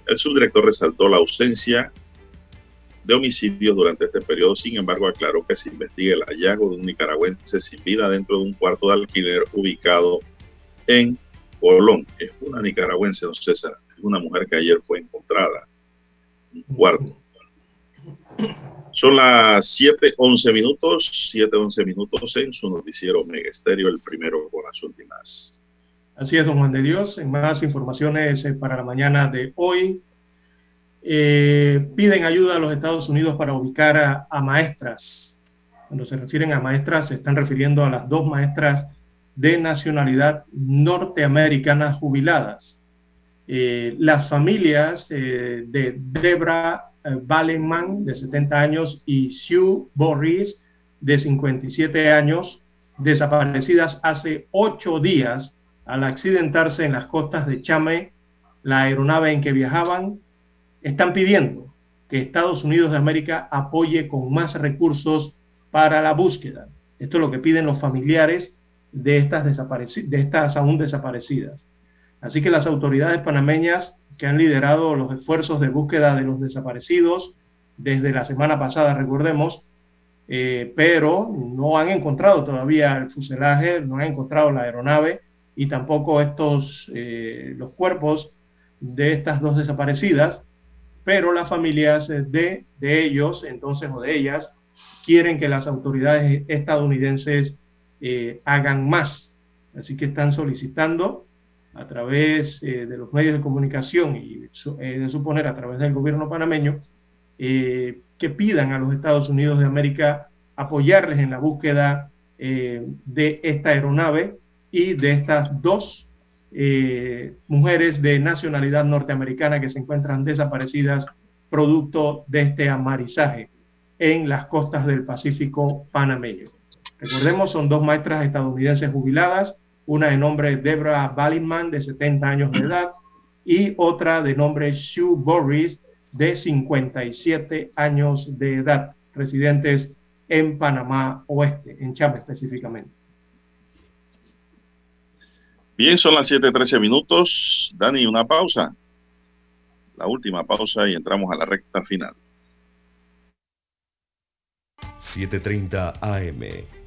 El subdirector resaltó la ausencia de homicidios durante este periodo, sin embargo aclaró que se investiga el hallazgo de un nicaragüense sin vida dentro de un cuarto de alquiler ubicado en Colón. Es una nicaragüense, don César, es una mujer que ayer fue encontrada en un cuarto. Son las 7:11 minutos, 7:11 minutos en su noticiero Mega Estéreo, el primero con las últimas. Así es, don Juan de Dios. En más informaciones eh, para la mañana de hoy, eh, piden ayuda a los Estados Unidos para ubicar a, maestras. Cuando se refieren a maestras, se están refiriendo a las dos maestras de nacionalidad norteamericana jubiladas. Eh, las familias de Debra Ballenman, de 70 años, y Sue Boris, de 57 años, desaparecidas hace ocho días al accidentarse en las costas de Chame, la aeronave en que viajaban, están pidiendo que Estados Unidos de América apoye con más recursos para la búsqueda. Esto es lo que piden los familiares de estas, de estas aún desaparecidas. Así que las autoridades panameñas que han liderado los esfuerzos de búsqueda de los desaparecidos desde la semana pasada, recordemos, eh, pero no han encontrado todavía el fuselaje, no han encontrado la aeronave y tampoco estos, eh, los cuerpos de estas dos desaparecidas, pero las familias de, de ellos, entonces, o de ellas, quieren que las autoridades estadounidenses eh, hagan más. Así que están solicitando a través eh, de los medios de comunicación y de suponer a través del gobierno panameño eh, que pidan a los Estados Unidos de América apoyarles en la búsqueda eh, de esta aeronave y de estas dos mujeres de nacionalidad norteamericana que se encuentran desaparecidas producto de este amarizaje en las costas del Pacífico panameño. Recordemos, son dos maestras estadounidenses jubiladas, una de nombre Debra Ballinman, de 70 años de edad, y otra de nombre Sue Boris, de 57 años de edad, residentes en Panamá Oeste, en Chame específicamente. Bien, son las 7:13 minutos. Dani, una pausa. La última pausa y entramos a la recta final. 7:30 AM.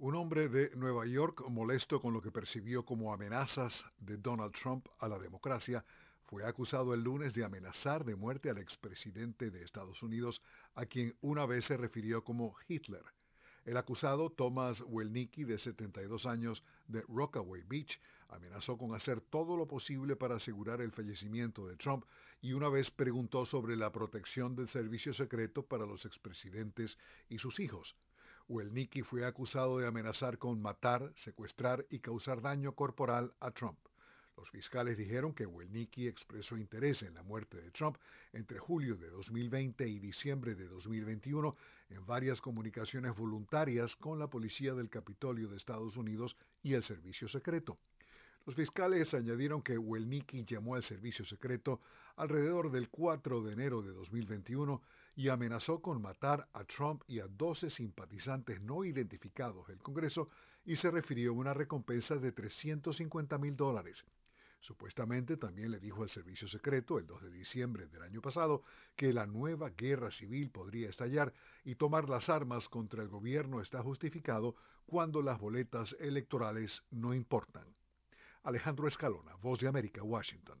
Un hombre de Nueva York molesto con lo que percibió como amenazas de Donald Trump a la democracia fue acusado el lunes de amenazar de muerte al expresidente de Estados Unidos, a quien una vez se refirió como Hitler. El acusado, Thomas Welnicki, de 72 años, de Rockaway Beach, amenazó con hacer todo lo posible para asegurar el fallecimiento de Trump y una vez preguntó sobre la protección del servicio secreto para los expresidentes y sus hijos. Welnicki fue acusado de amenazar con matar, secuestrar y causar daño corporal a Trump. Los fiscales dijeron que Welnicki expresó interés en la muerte de Trump entre julio de 2020 y diciembre de 2021 en varias comunicaciones voluntarias con la policía del Capitolio de Estados Unidos y el Servicio Secreto. Los fiscales añadieron que Welnicki llamó al servicio secreto alrededor del 4 de enero de 2021 y amenazó con matar a Trump y a 12 simpatizantes no identificados del Congreso y se refirió a una recompensa de 350 mil dólares. Supuestamente también le dijo al servicio secreto el 2 de diciembre del año pasado que la nueva guerra civil podría estallar y tomar las armas contra el gobierno está justificado cuando las boletas electorales no importan. Alejandro Escalona, Voz de América, Washington.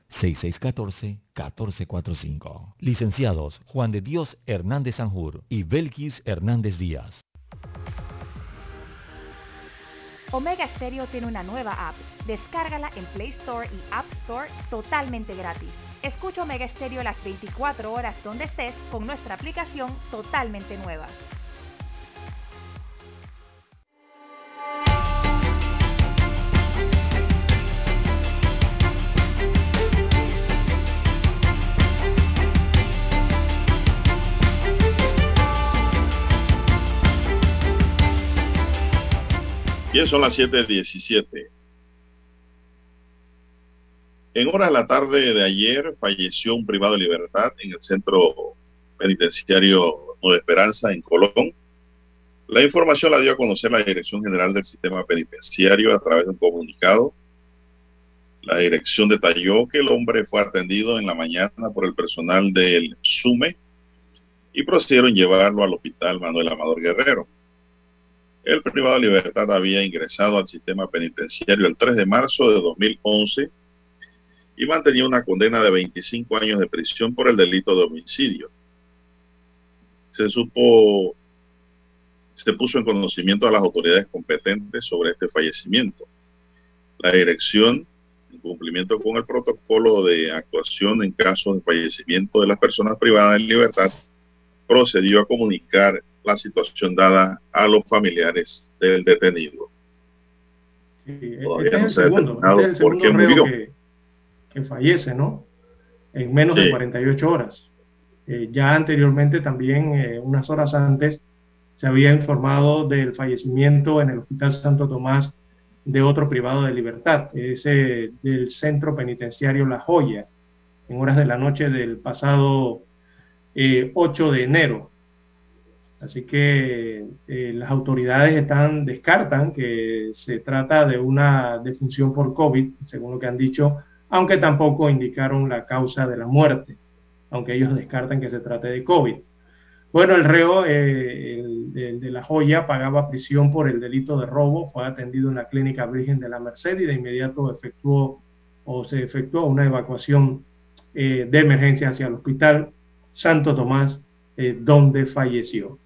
6614-1445. Licenciados Juan de Dios Hernández Sanjur y Belkis Hernández Díaz. Omega Stereo tiene una nueva app. Descárgala en Play Store y App Store totalmente gratis. Escucha Omega Stereo las 24 horas donde estés con nuestra aplicación totalmente nueva. Bien, son las 7.17. En horas de la tarde de ayer falleció un privado de libertad en el centro penitenciario Nueva Esperanza en Colón. La información la dio a conocer la Dirección General del Sistema Penitenciario a través de un comunicado. La dirección detalló que el hombre fue atendido en la mañana por el personal del SUME y procedieron llevarlo al hospital Manuel Amador Guerrero. El privado de libertad había ingresado al sistema penitenciario el 3 de marzo de 2011 y mantenía una condena de 25 años de prisión por el delito de homicidio. Se supo, se puso en conocimiento a las autoridades competentes sobre este fallecimiento. La dirección, en cumplimiento con el protocolo de actuación en caso de fallecimiento de las personas privadas de libertad, procedió a comunicar la situación dada a los familiares del detenido. Sí, Todavía este no se ha determinado este por qué murió. que, que fallece, ¿no? En menos Sí. de 48 horas. Eh, ya anteriormente, también eh, unas horas antes, se había informado del fallecimiento en el Hospital Santo Tomás de otro privado de libertad, ese del Centro Penitenciario La Joya, en horas de la noche del pasado eh, 8 de enero. Así que eh, las autoridades están, descartan que se trata de una defunción por COVID, según lo que han dicho, aunque tampoco indicaron la causa de la muerte, aunque ellos descartan que se trate de COVID. Bueno, el reo eh, de La Joya pagaba prisión por el delito de robo, fue atendido en la Clínica Virgen de la Merced y de inmediato efectuó o se efectuó una evacuación eh, de emergencia hacia el Hospital Santo Tomás, donde falleció.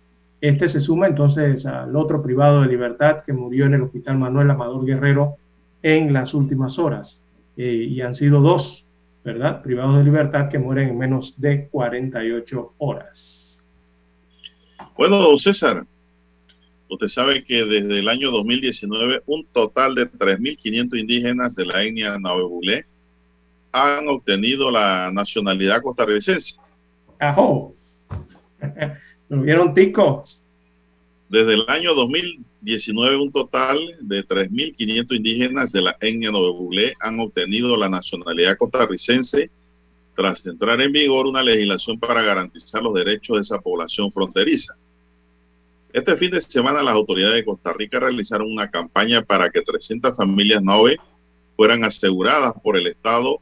Este se suma entonces al otro privado de libertad que murió en el Hospital Manuel Amador Guerrero en las últimas horas. Eh, y han sido dos, ¿verdad? Privados de libertad que mueren en menos de 48 horas. Bueno, don César, Usted sabe que desde el año 2019 un total de 3.500 indígenas de la etnia Nabebulé han obtenido la nacionalidad costarricense. Ajo. ¿Lo vieron tico? Desde el año 2019 un total de 3.500 indígenas de la etnia Nabebulé han obtenido la nacionalidad costarricense tras entrar en vigor una legislación para garantizar los derechos de esa población fronteriza. Este fin de semana las autoridades de Costa Rica realizaron una campaña para que 300 familias Nove fueran aseguradas por el Estado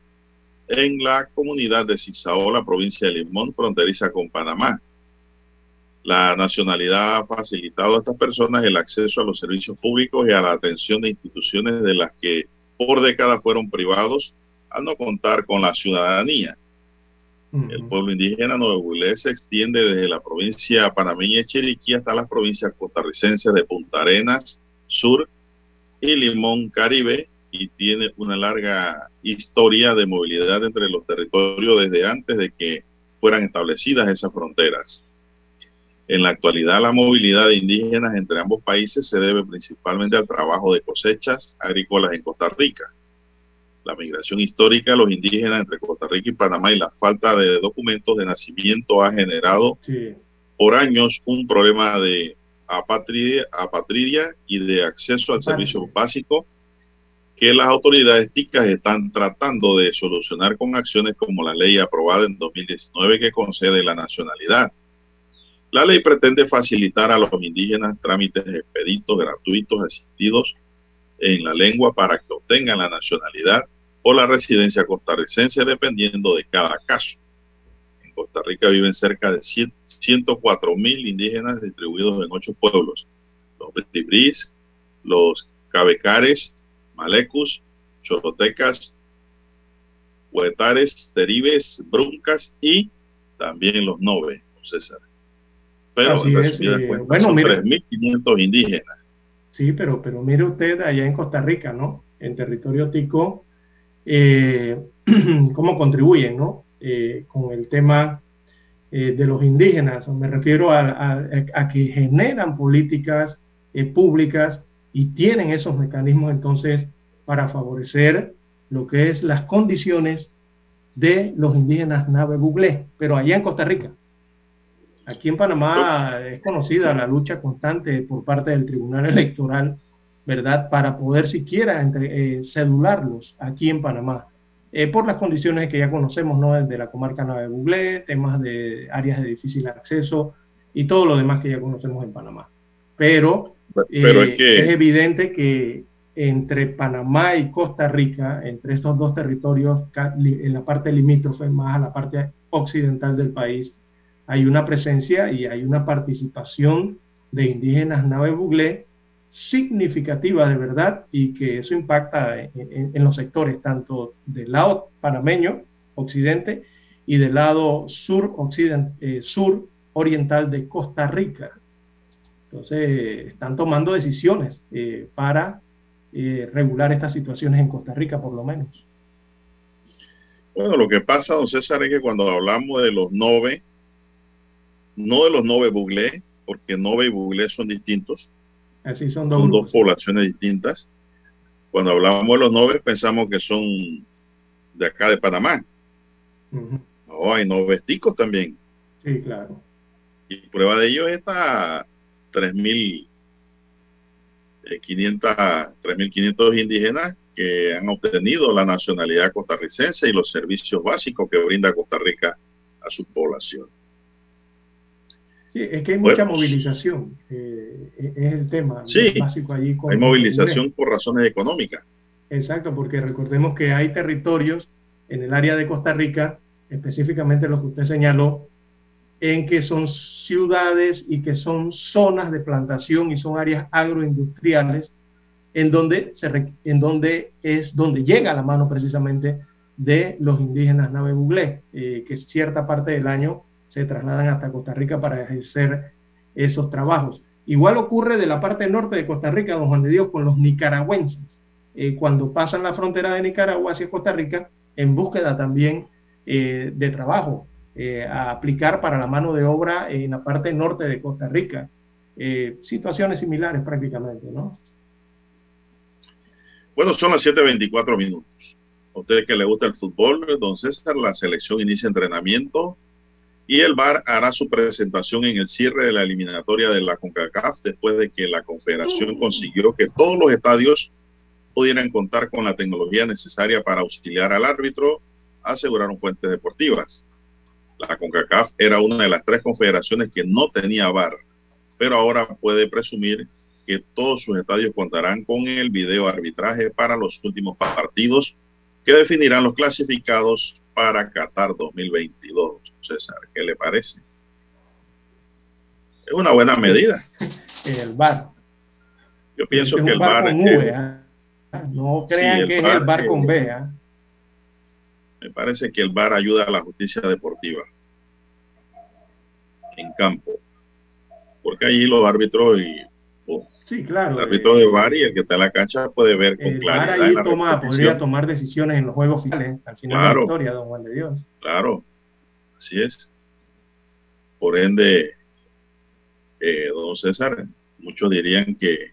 en la comunidad de Cisaola, provincia de Limón, fronteriza con Panamá. La nacionalidad ha facilitado a estas personas el acceso a los servicios públicos y a la atención de instituciones de las que por décadas fueron privados al no contar con la ciudadanía. El pueblo indígena nuevo se extiende desde la provincia panameña de Chiriquí hasta las provincias costarricenses de Punta Arenas, Sur y Limón Caribe y tiene una larga historia de movilidad entre los territorios desde antes de que fueran establecidas esas fronteras. En la actualidad, la movilidad de indígenas entre ambos países se debe principalmente al trabajo de cosechas agrícolas en Costa Rica. La migración histórica de los indígenas entre Costa Rica y Panamá y la falta de documentos de nacimiento ha generado por años un problema de apatridia, apatridia y de acceso al servicio básico que las autoridades ticas están tratando de solucionar con acciones como la ley aprobada en 2019 que concede la nacionalidad. La ley pretende facilitar a los indígenas trámites expeditos, gratuitos, asistidos en la lengua para que obtengan la nacionalidad o la residencia costarricense dependiendo de cada caso. En Costa Rica viven cerca de 104 mil indígenas distribuidos en ocho pueblos. Los Bribris, los Cabecares, Malecus, Chorotecas, Huetares, Teribes, Bruncas y también los Nove, César. Pero Así es, eh, bueno, son mire- 3.500 indígenas. Sí, pero, pero mire usted allá en Costa Rica, ¿no? En territorio tico, eh, cómo contribuyen, ¿no? Eh, con el tema eh, de los indígenas. Me refiero a, a- a que generan políticas públicas y tienen esos mecanismos entonces para favorecer lo que es las condiciones de los indígenas nave buglé, pero allá en Costa Rica. Aquí en Panamá es conocida la lucha constante por parte del Tribunal Electoral, ¿verdad? Para poder siquiera entre, eh, cedularlos aquí en Panamá, eh, por las condiciones que ya conocemos, ¿no? De la comarca Nave Buglé, temas de áreas de difícil acceso y todo lo demás que ya conocemos en Panamá. Pero, Pero eh, es que- es evidente que entre Panamá y Costa Rica, entre estos dos territorios, en la parte limítrofe, más a la parte occidental del país, hay una presencia y hay una participación de indígenas nave buglé significativa de verdad y que eso impacta en, los sectores tanto del lado panameño, occidente, y del lado sur, occident- eh, sur oriental de Costa Rica. Entonces, están tomando decisiones eh, para eh, regular estas situaciones en Costa Rica, por lo menos. Bueno, lo que pasa, don César, es que cuando hablamos de los nove, no de los nove buglé, porque nove y buglé son distintos, Así son dos son grupos. dos poblaciones distintas. Cuando hablamos de los nove, pensamos que son de acá de Panamá. Ujú. No, hay novesticos también. Sí, claro. Y prueba de ello es esta 3.500 3.500 indígenas que han obtenido la nacionalidad costarricense y los servicios básicos que brinda Costa Rica a su población. Sí, es que hay Bueno. mucha movilización, eh, es es el tema Sí, básico allí. con Hay movilización por razones económicas. Exacto, porque recordemos que hay territorios en el área de Costa Rica, específicamente los que usted señaló, en que son ciudades y que son zonas de plantación y son áreas agroindustriales, en donde, se, en donde es donde llega la mano precisamente de los indígenas Nave Buglé, eh, que cierta parte del año se trasladan hasta Costa Rica para ejercer esos trabajos. Igual ocurre de la parte norte de Costa Rica, don Juan de Dios, con los nicaragüenses eh, cuando pasan la frontera de Nicaragua hacia Costa Rica en búsqueda también eh, de trabajo eh, a aplicar para la mano de obra en la parte norte de Costa Rica. situaciones similares prácticamente, ¿no? Bueno, son las 7.24 minutos. A usted que le gusta el fútbol, don César, la selección inicia entrenamiento y el VAR hará su presentación en el cierre de la eliminatoria de la CONCACAF después de que la Confederación consiguió que todos los estadios pudieran contar con la tecnología necesaria para auxiliar al árbitro, aseguraron fuentes deportivas. La CONCACAF era una de las tres confederaciones que no tenía VAR, pero ahora puede presumir que todos sus estadios contarán con el video arbitraje para los últimos partidos que definirán los clasificados para Qatar 2022. César, ¿qué le parece? Es una buena medida. El VAR. Yo pienso Es que el con es- V, ¿ah? No crean que es el es- con B. ¿ah? me parece que el VAR ayuda a la justicia deportiva en campo. Porque allí los árbitros y Sí, claro. el árbitro de VAR y el que está en la cancha puede ver con El VAR claridad ahí la toma, podría tomar decisiones en los juegos finales, al final de la historia, don Juan de Dios. Claro, así es. Por ende, eh, don César, muchos dirían que,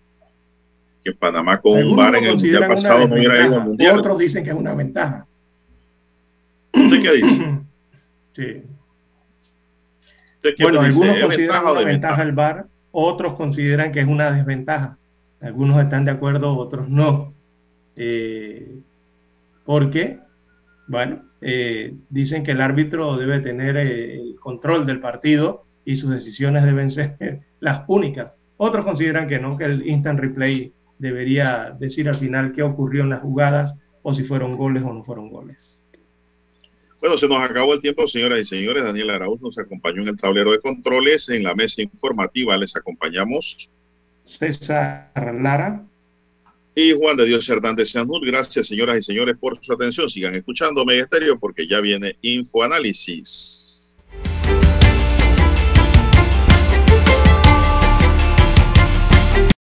que Panamá con un Algunos lo en el mundial pasado no hubiera ido al mundial. Otros dicen que es una ventaja. ¿Usted qué dice? Sí. ¿Usted qué Bueno, dice? algunos ¿Es consideran ventaja una desventaja? ventaja el VAR, otros consideran que es una desventaja. Algunos están de acuerdo, otros no. Eh, ¿Por qué? Bueno, eh, dicen que el árbitro debe tener eh, el control del partido y sus decisiones deben ser las únicas. Otros consideran que no, que el instant replay debería decir al final qué ocurrió en las jugadas o si fueron goles o no fueron goles. Bueno, se nos acabó el tiempo, señoras y señores. Daniel Arauz nos acompañó en el tablero de controles. En la mesa informativa les acompañamos. César Lara. Y Juan de Dios Hernández Sanur. Gracias, señoras y señores, por su atención. Sigan escuchando Mega Estéreo porque ya viene Infoanálisis.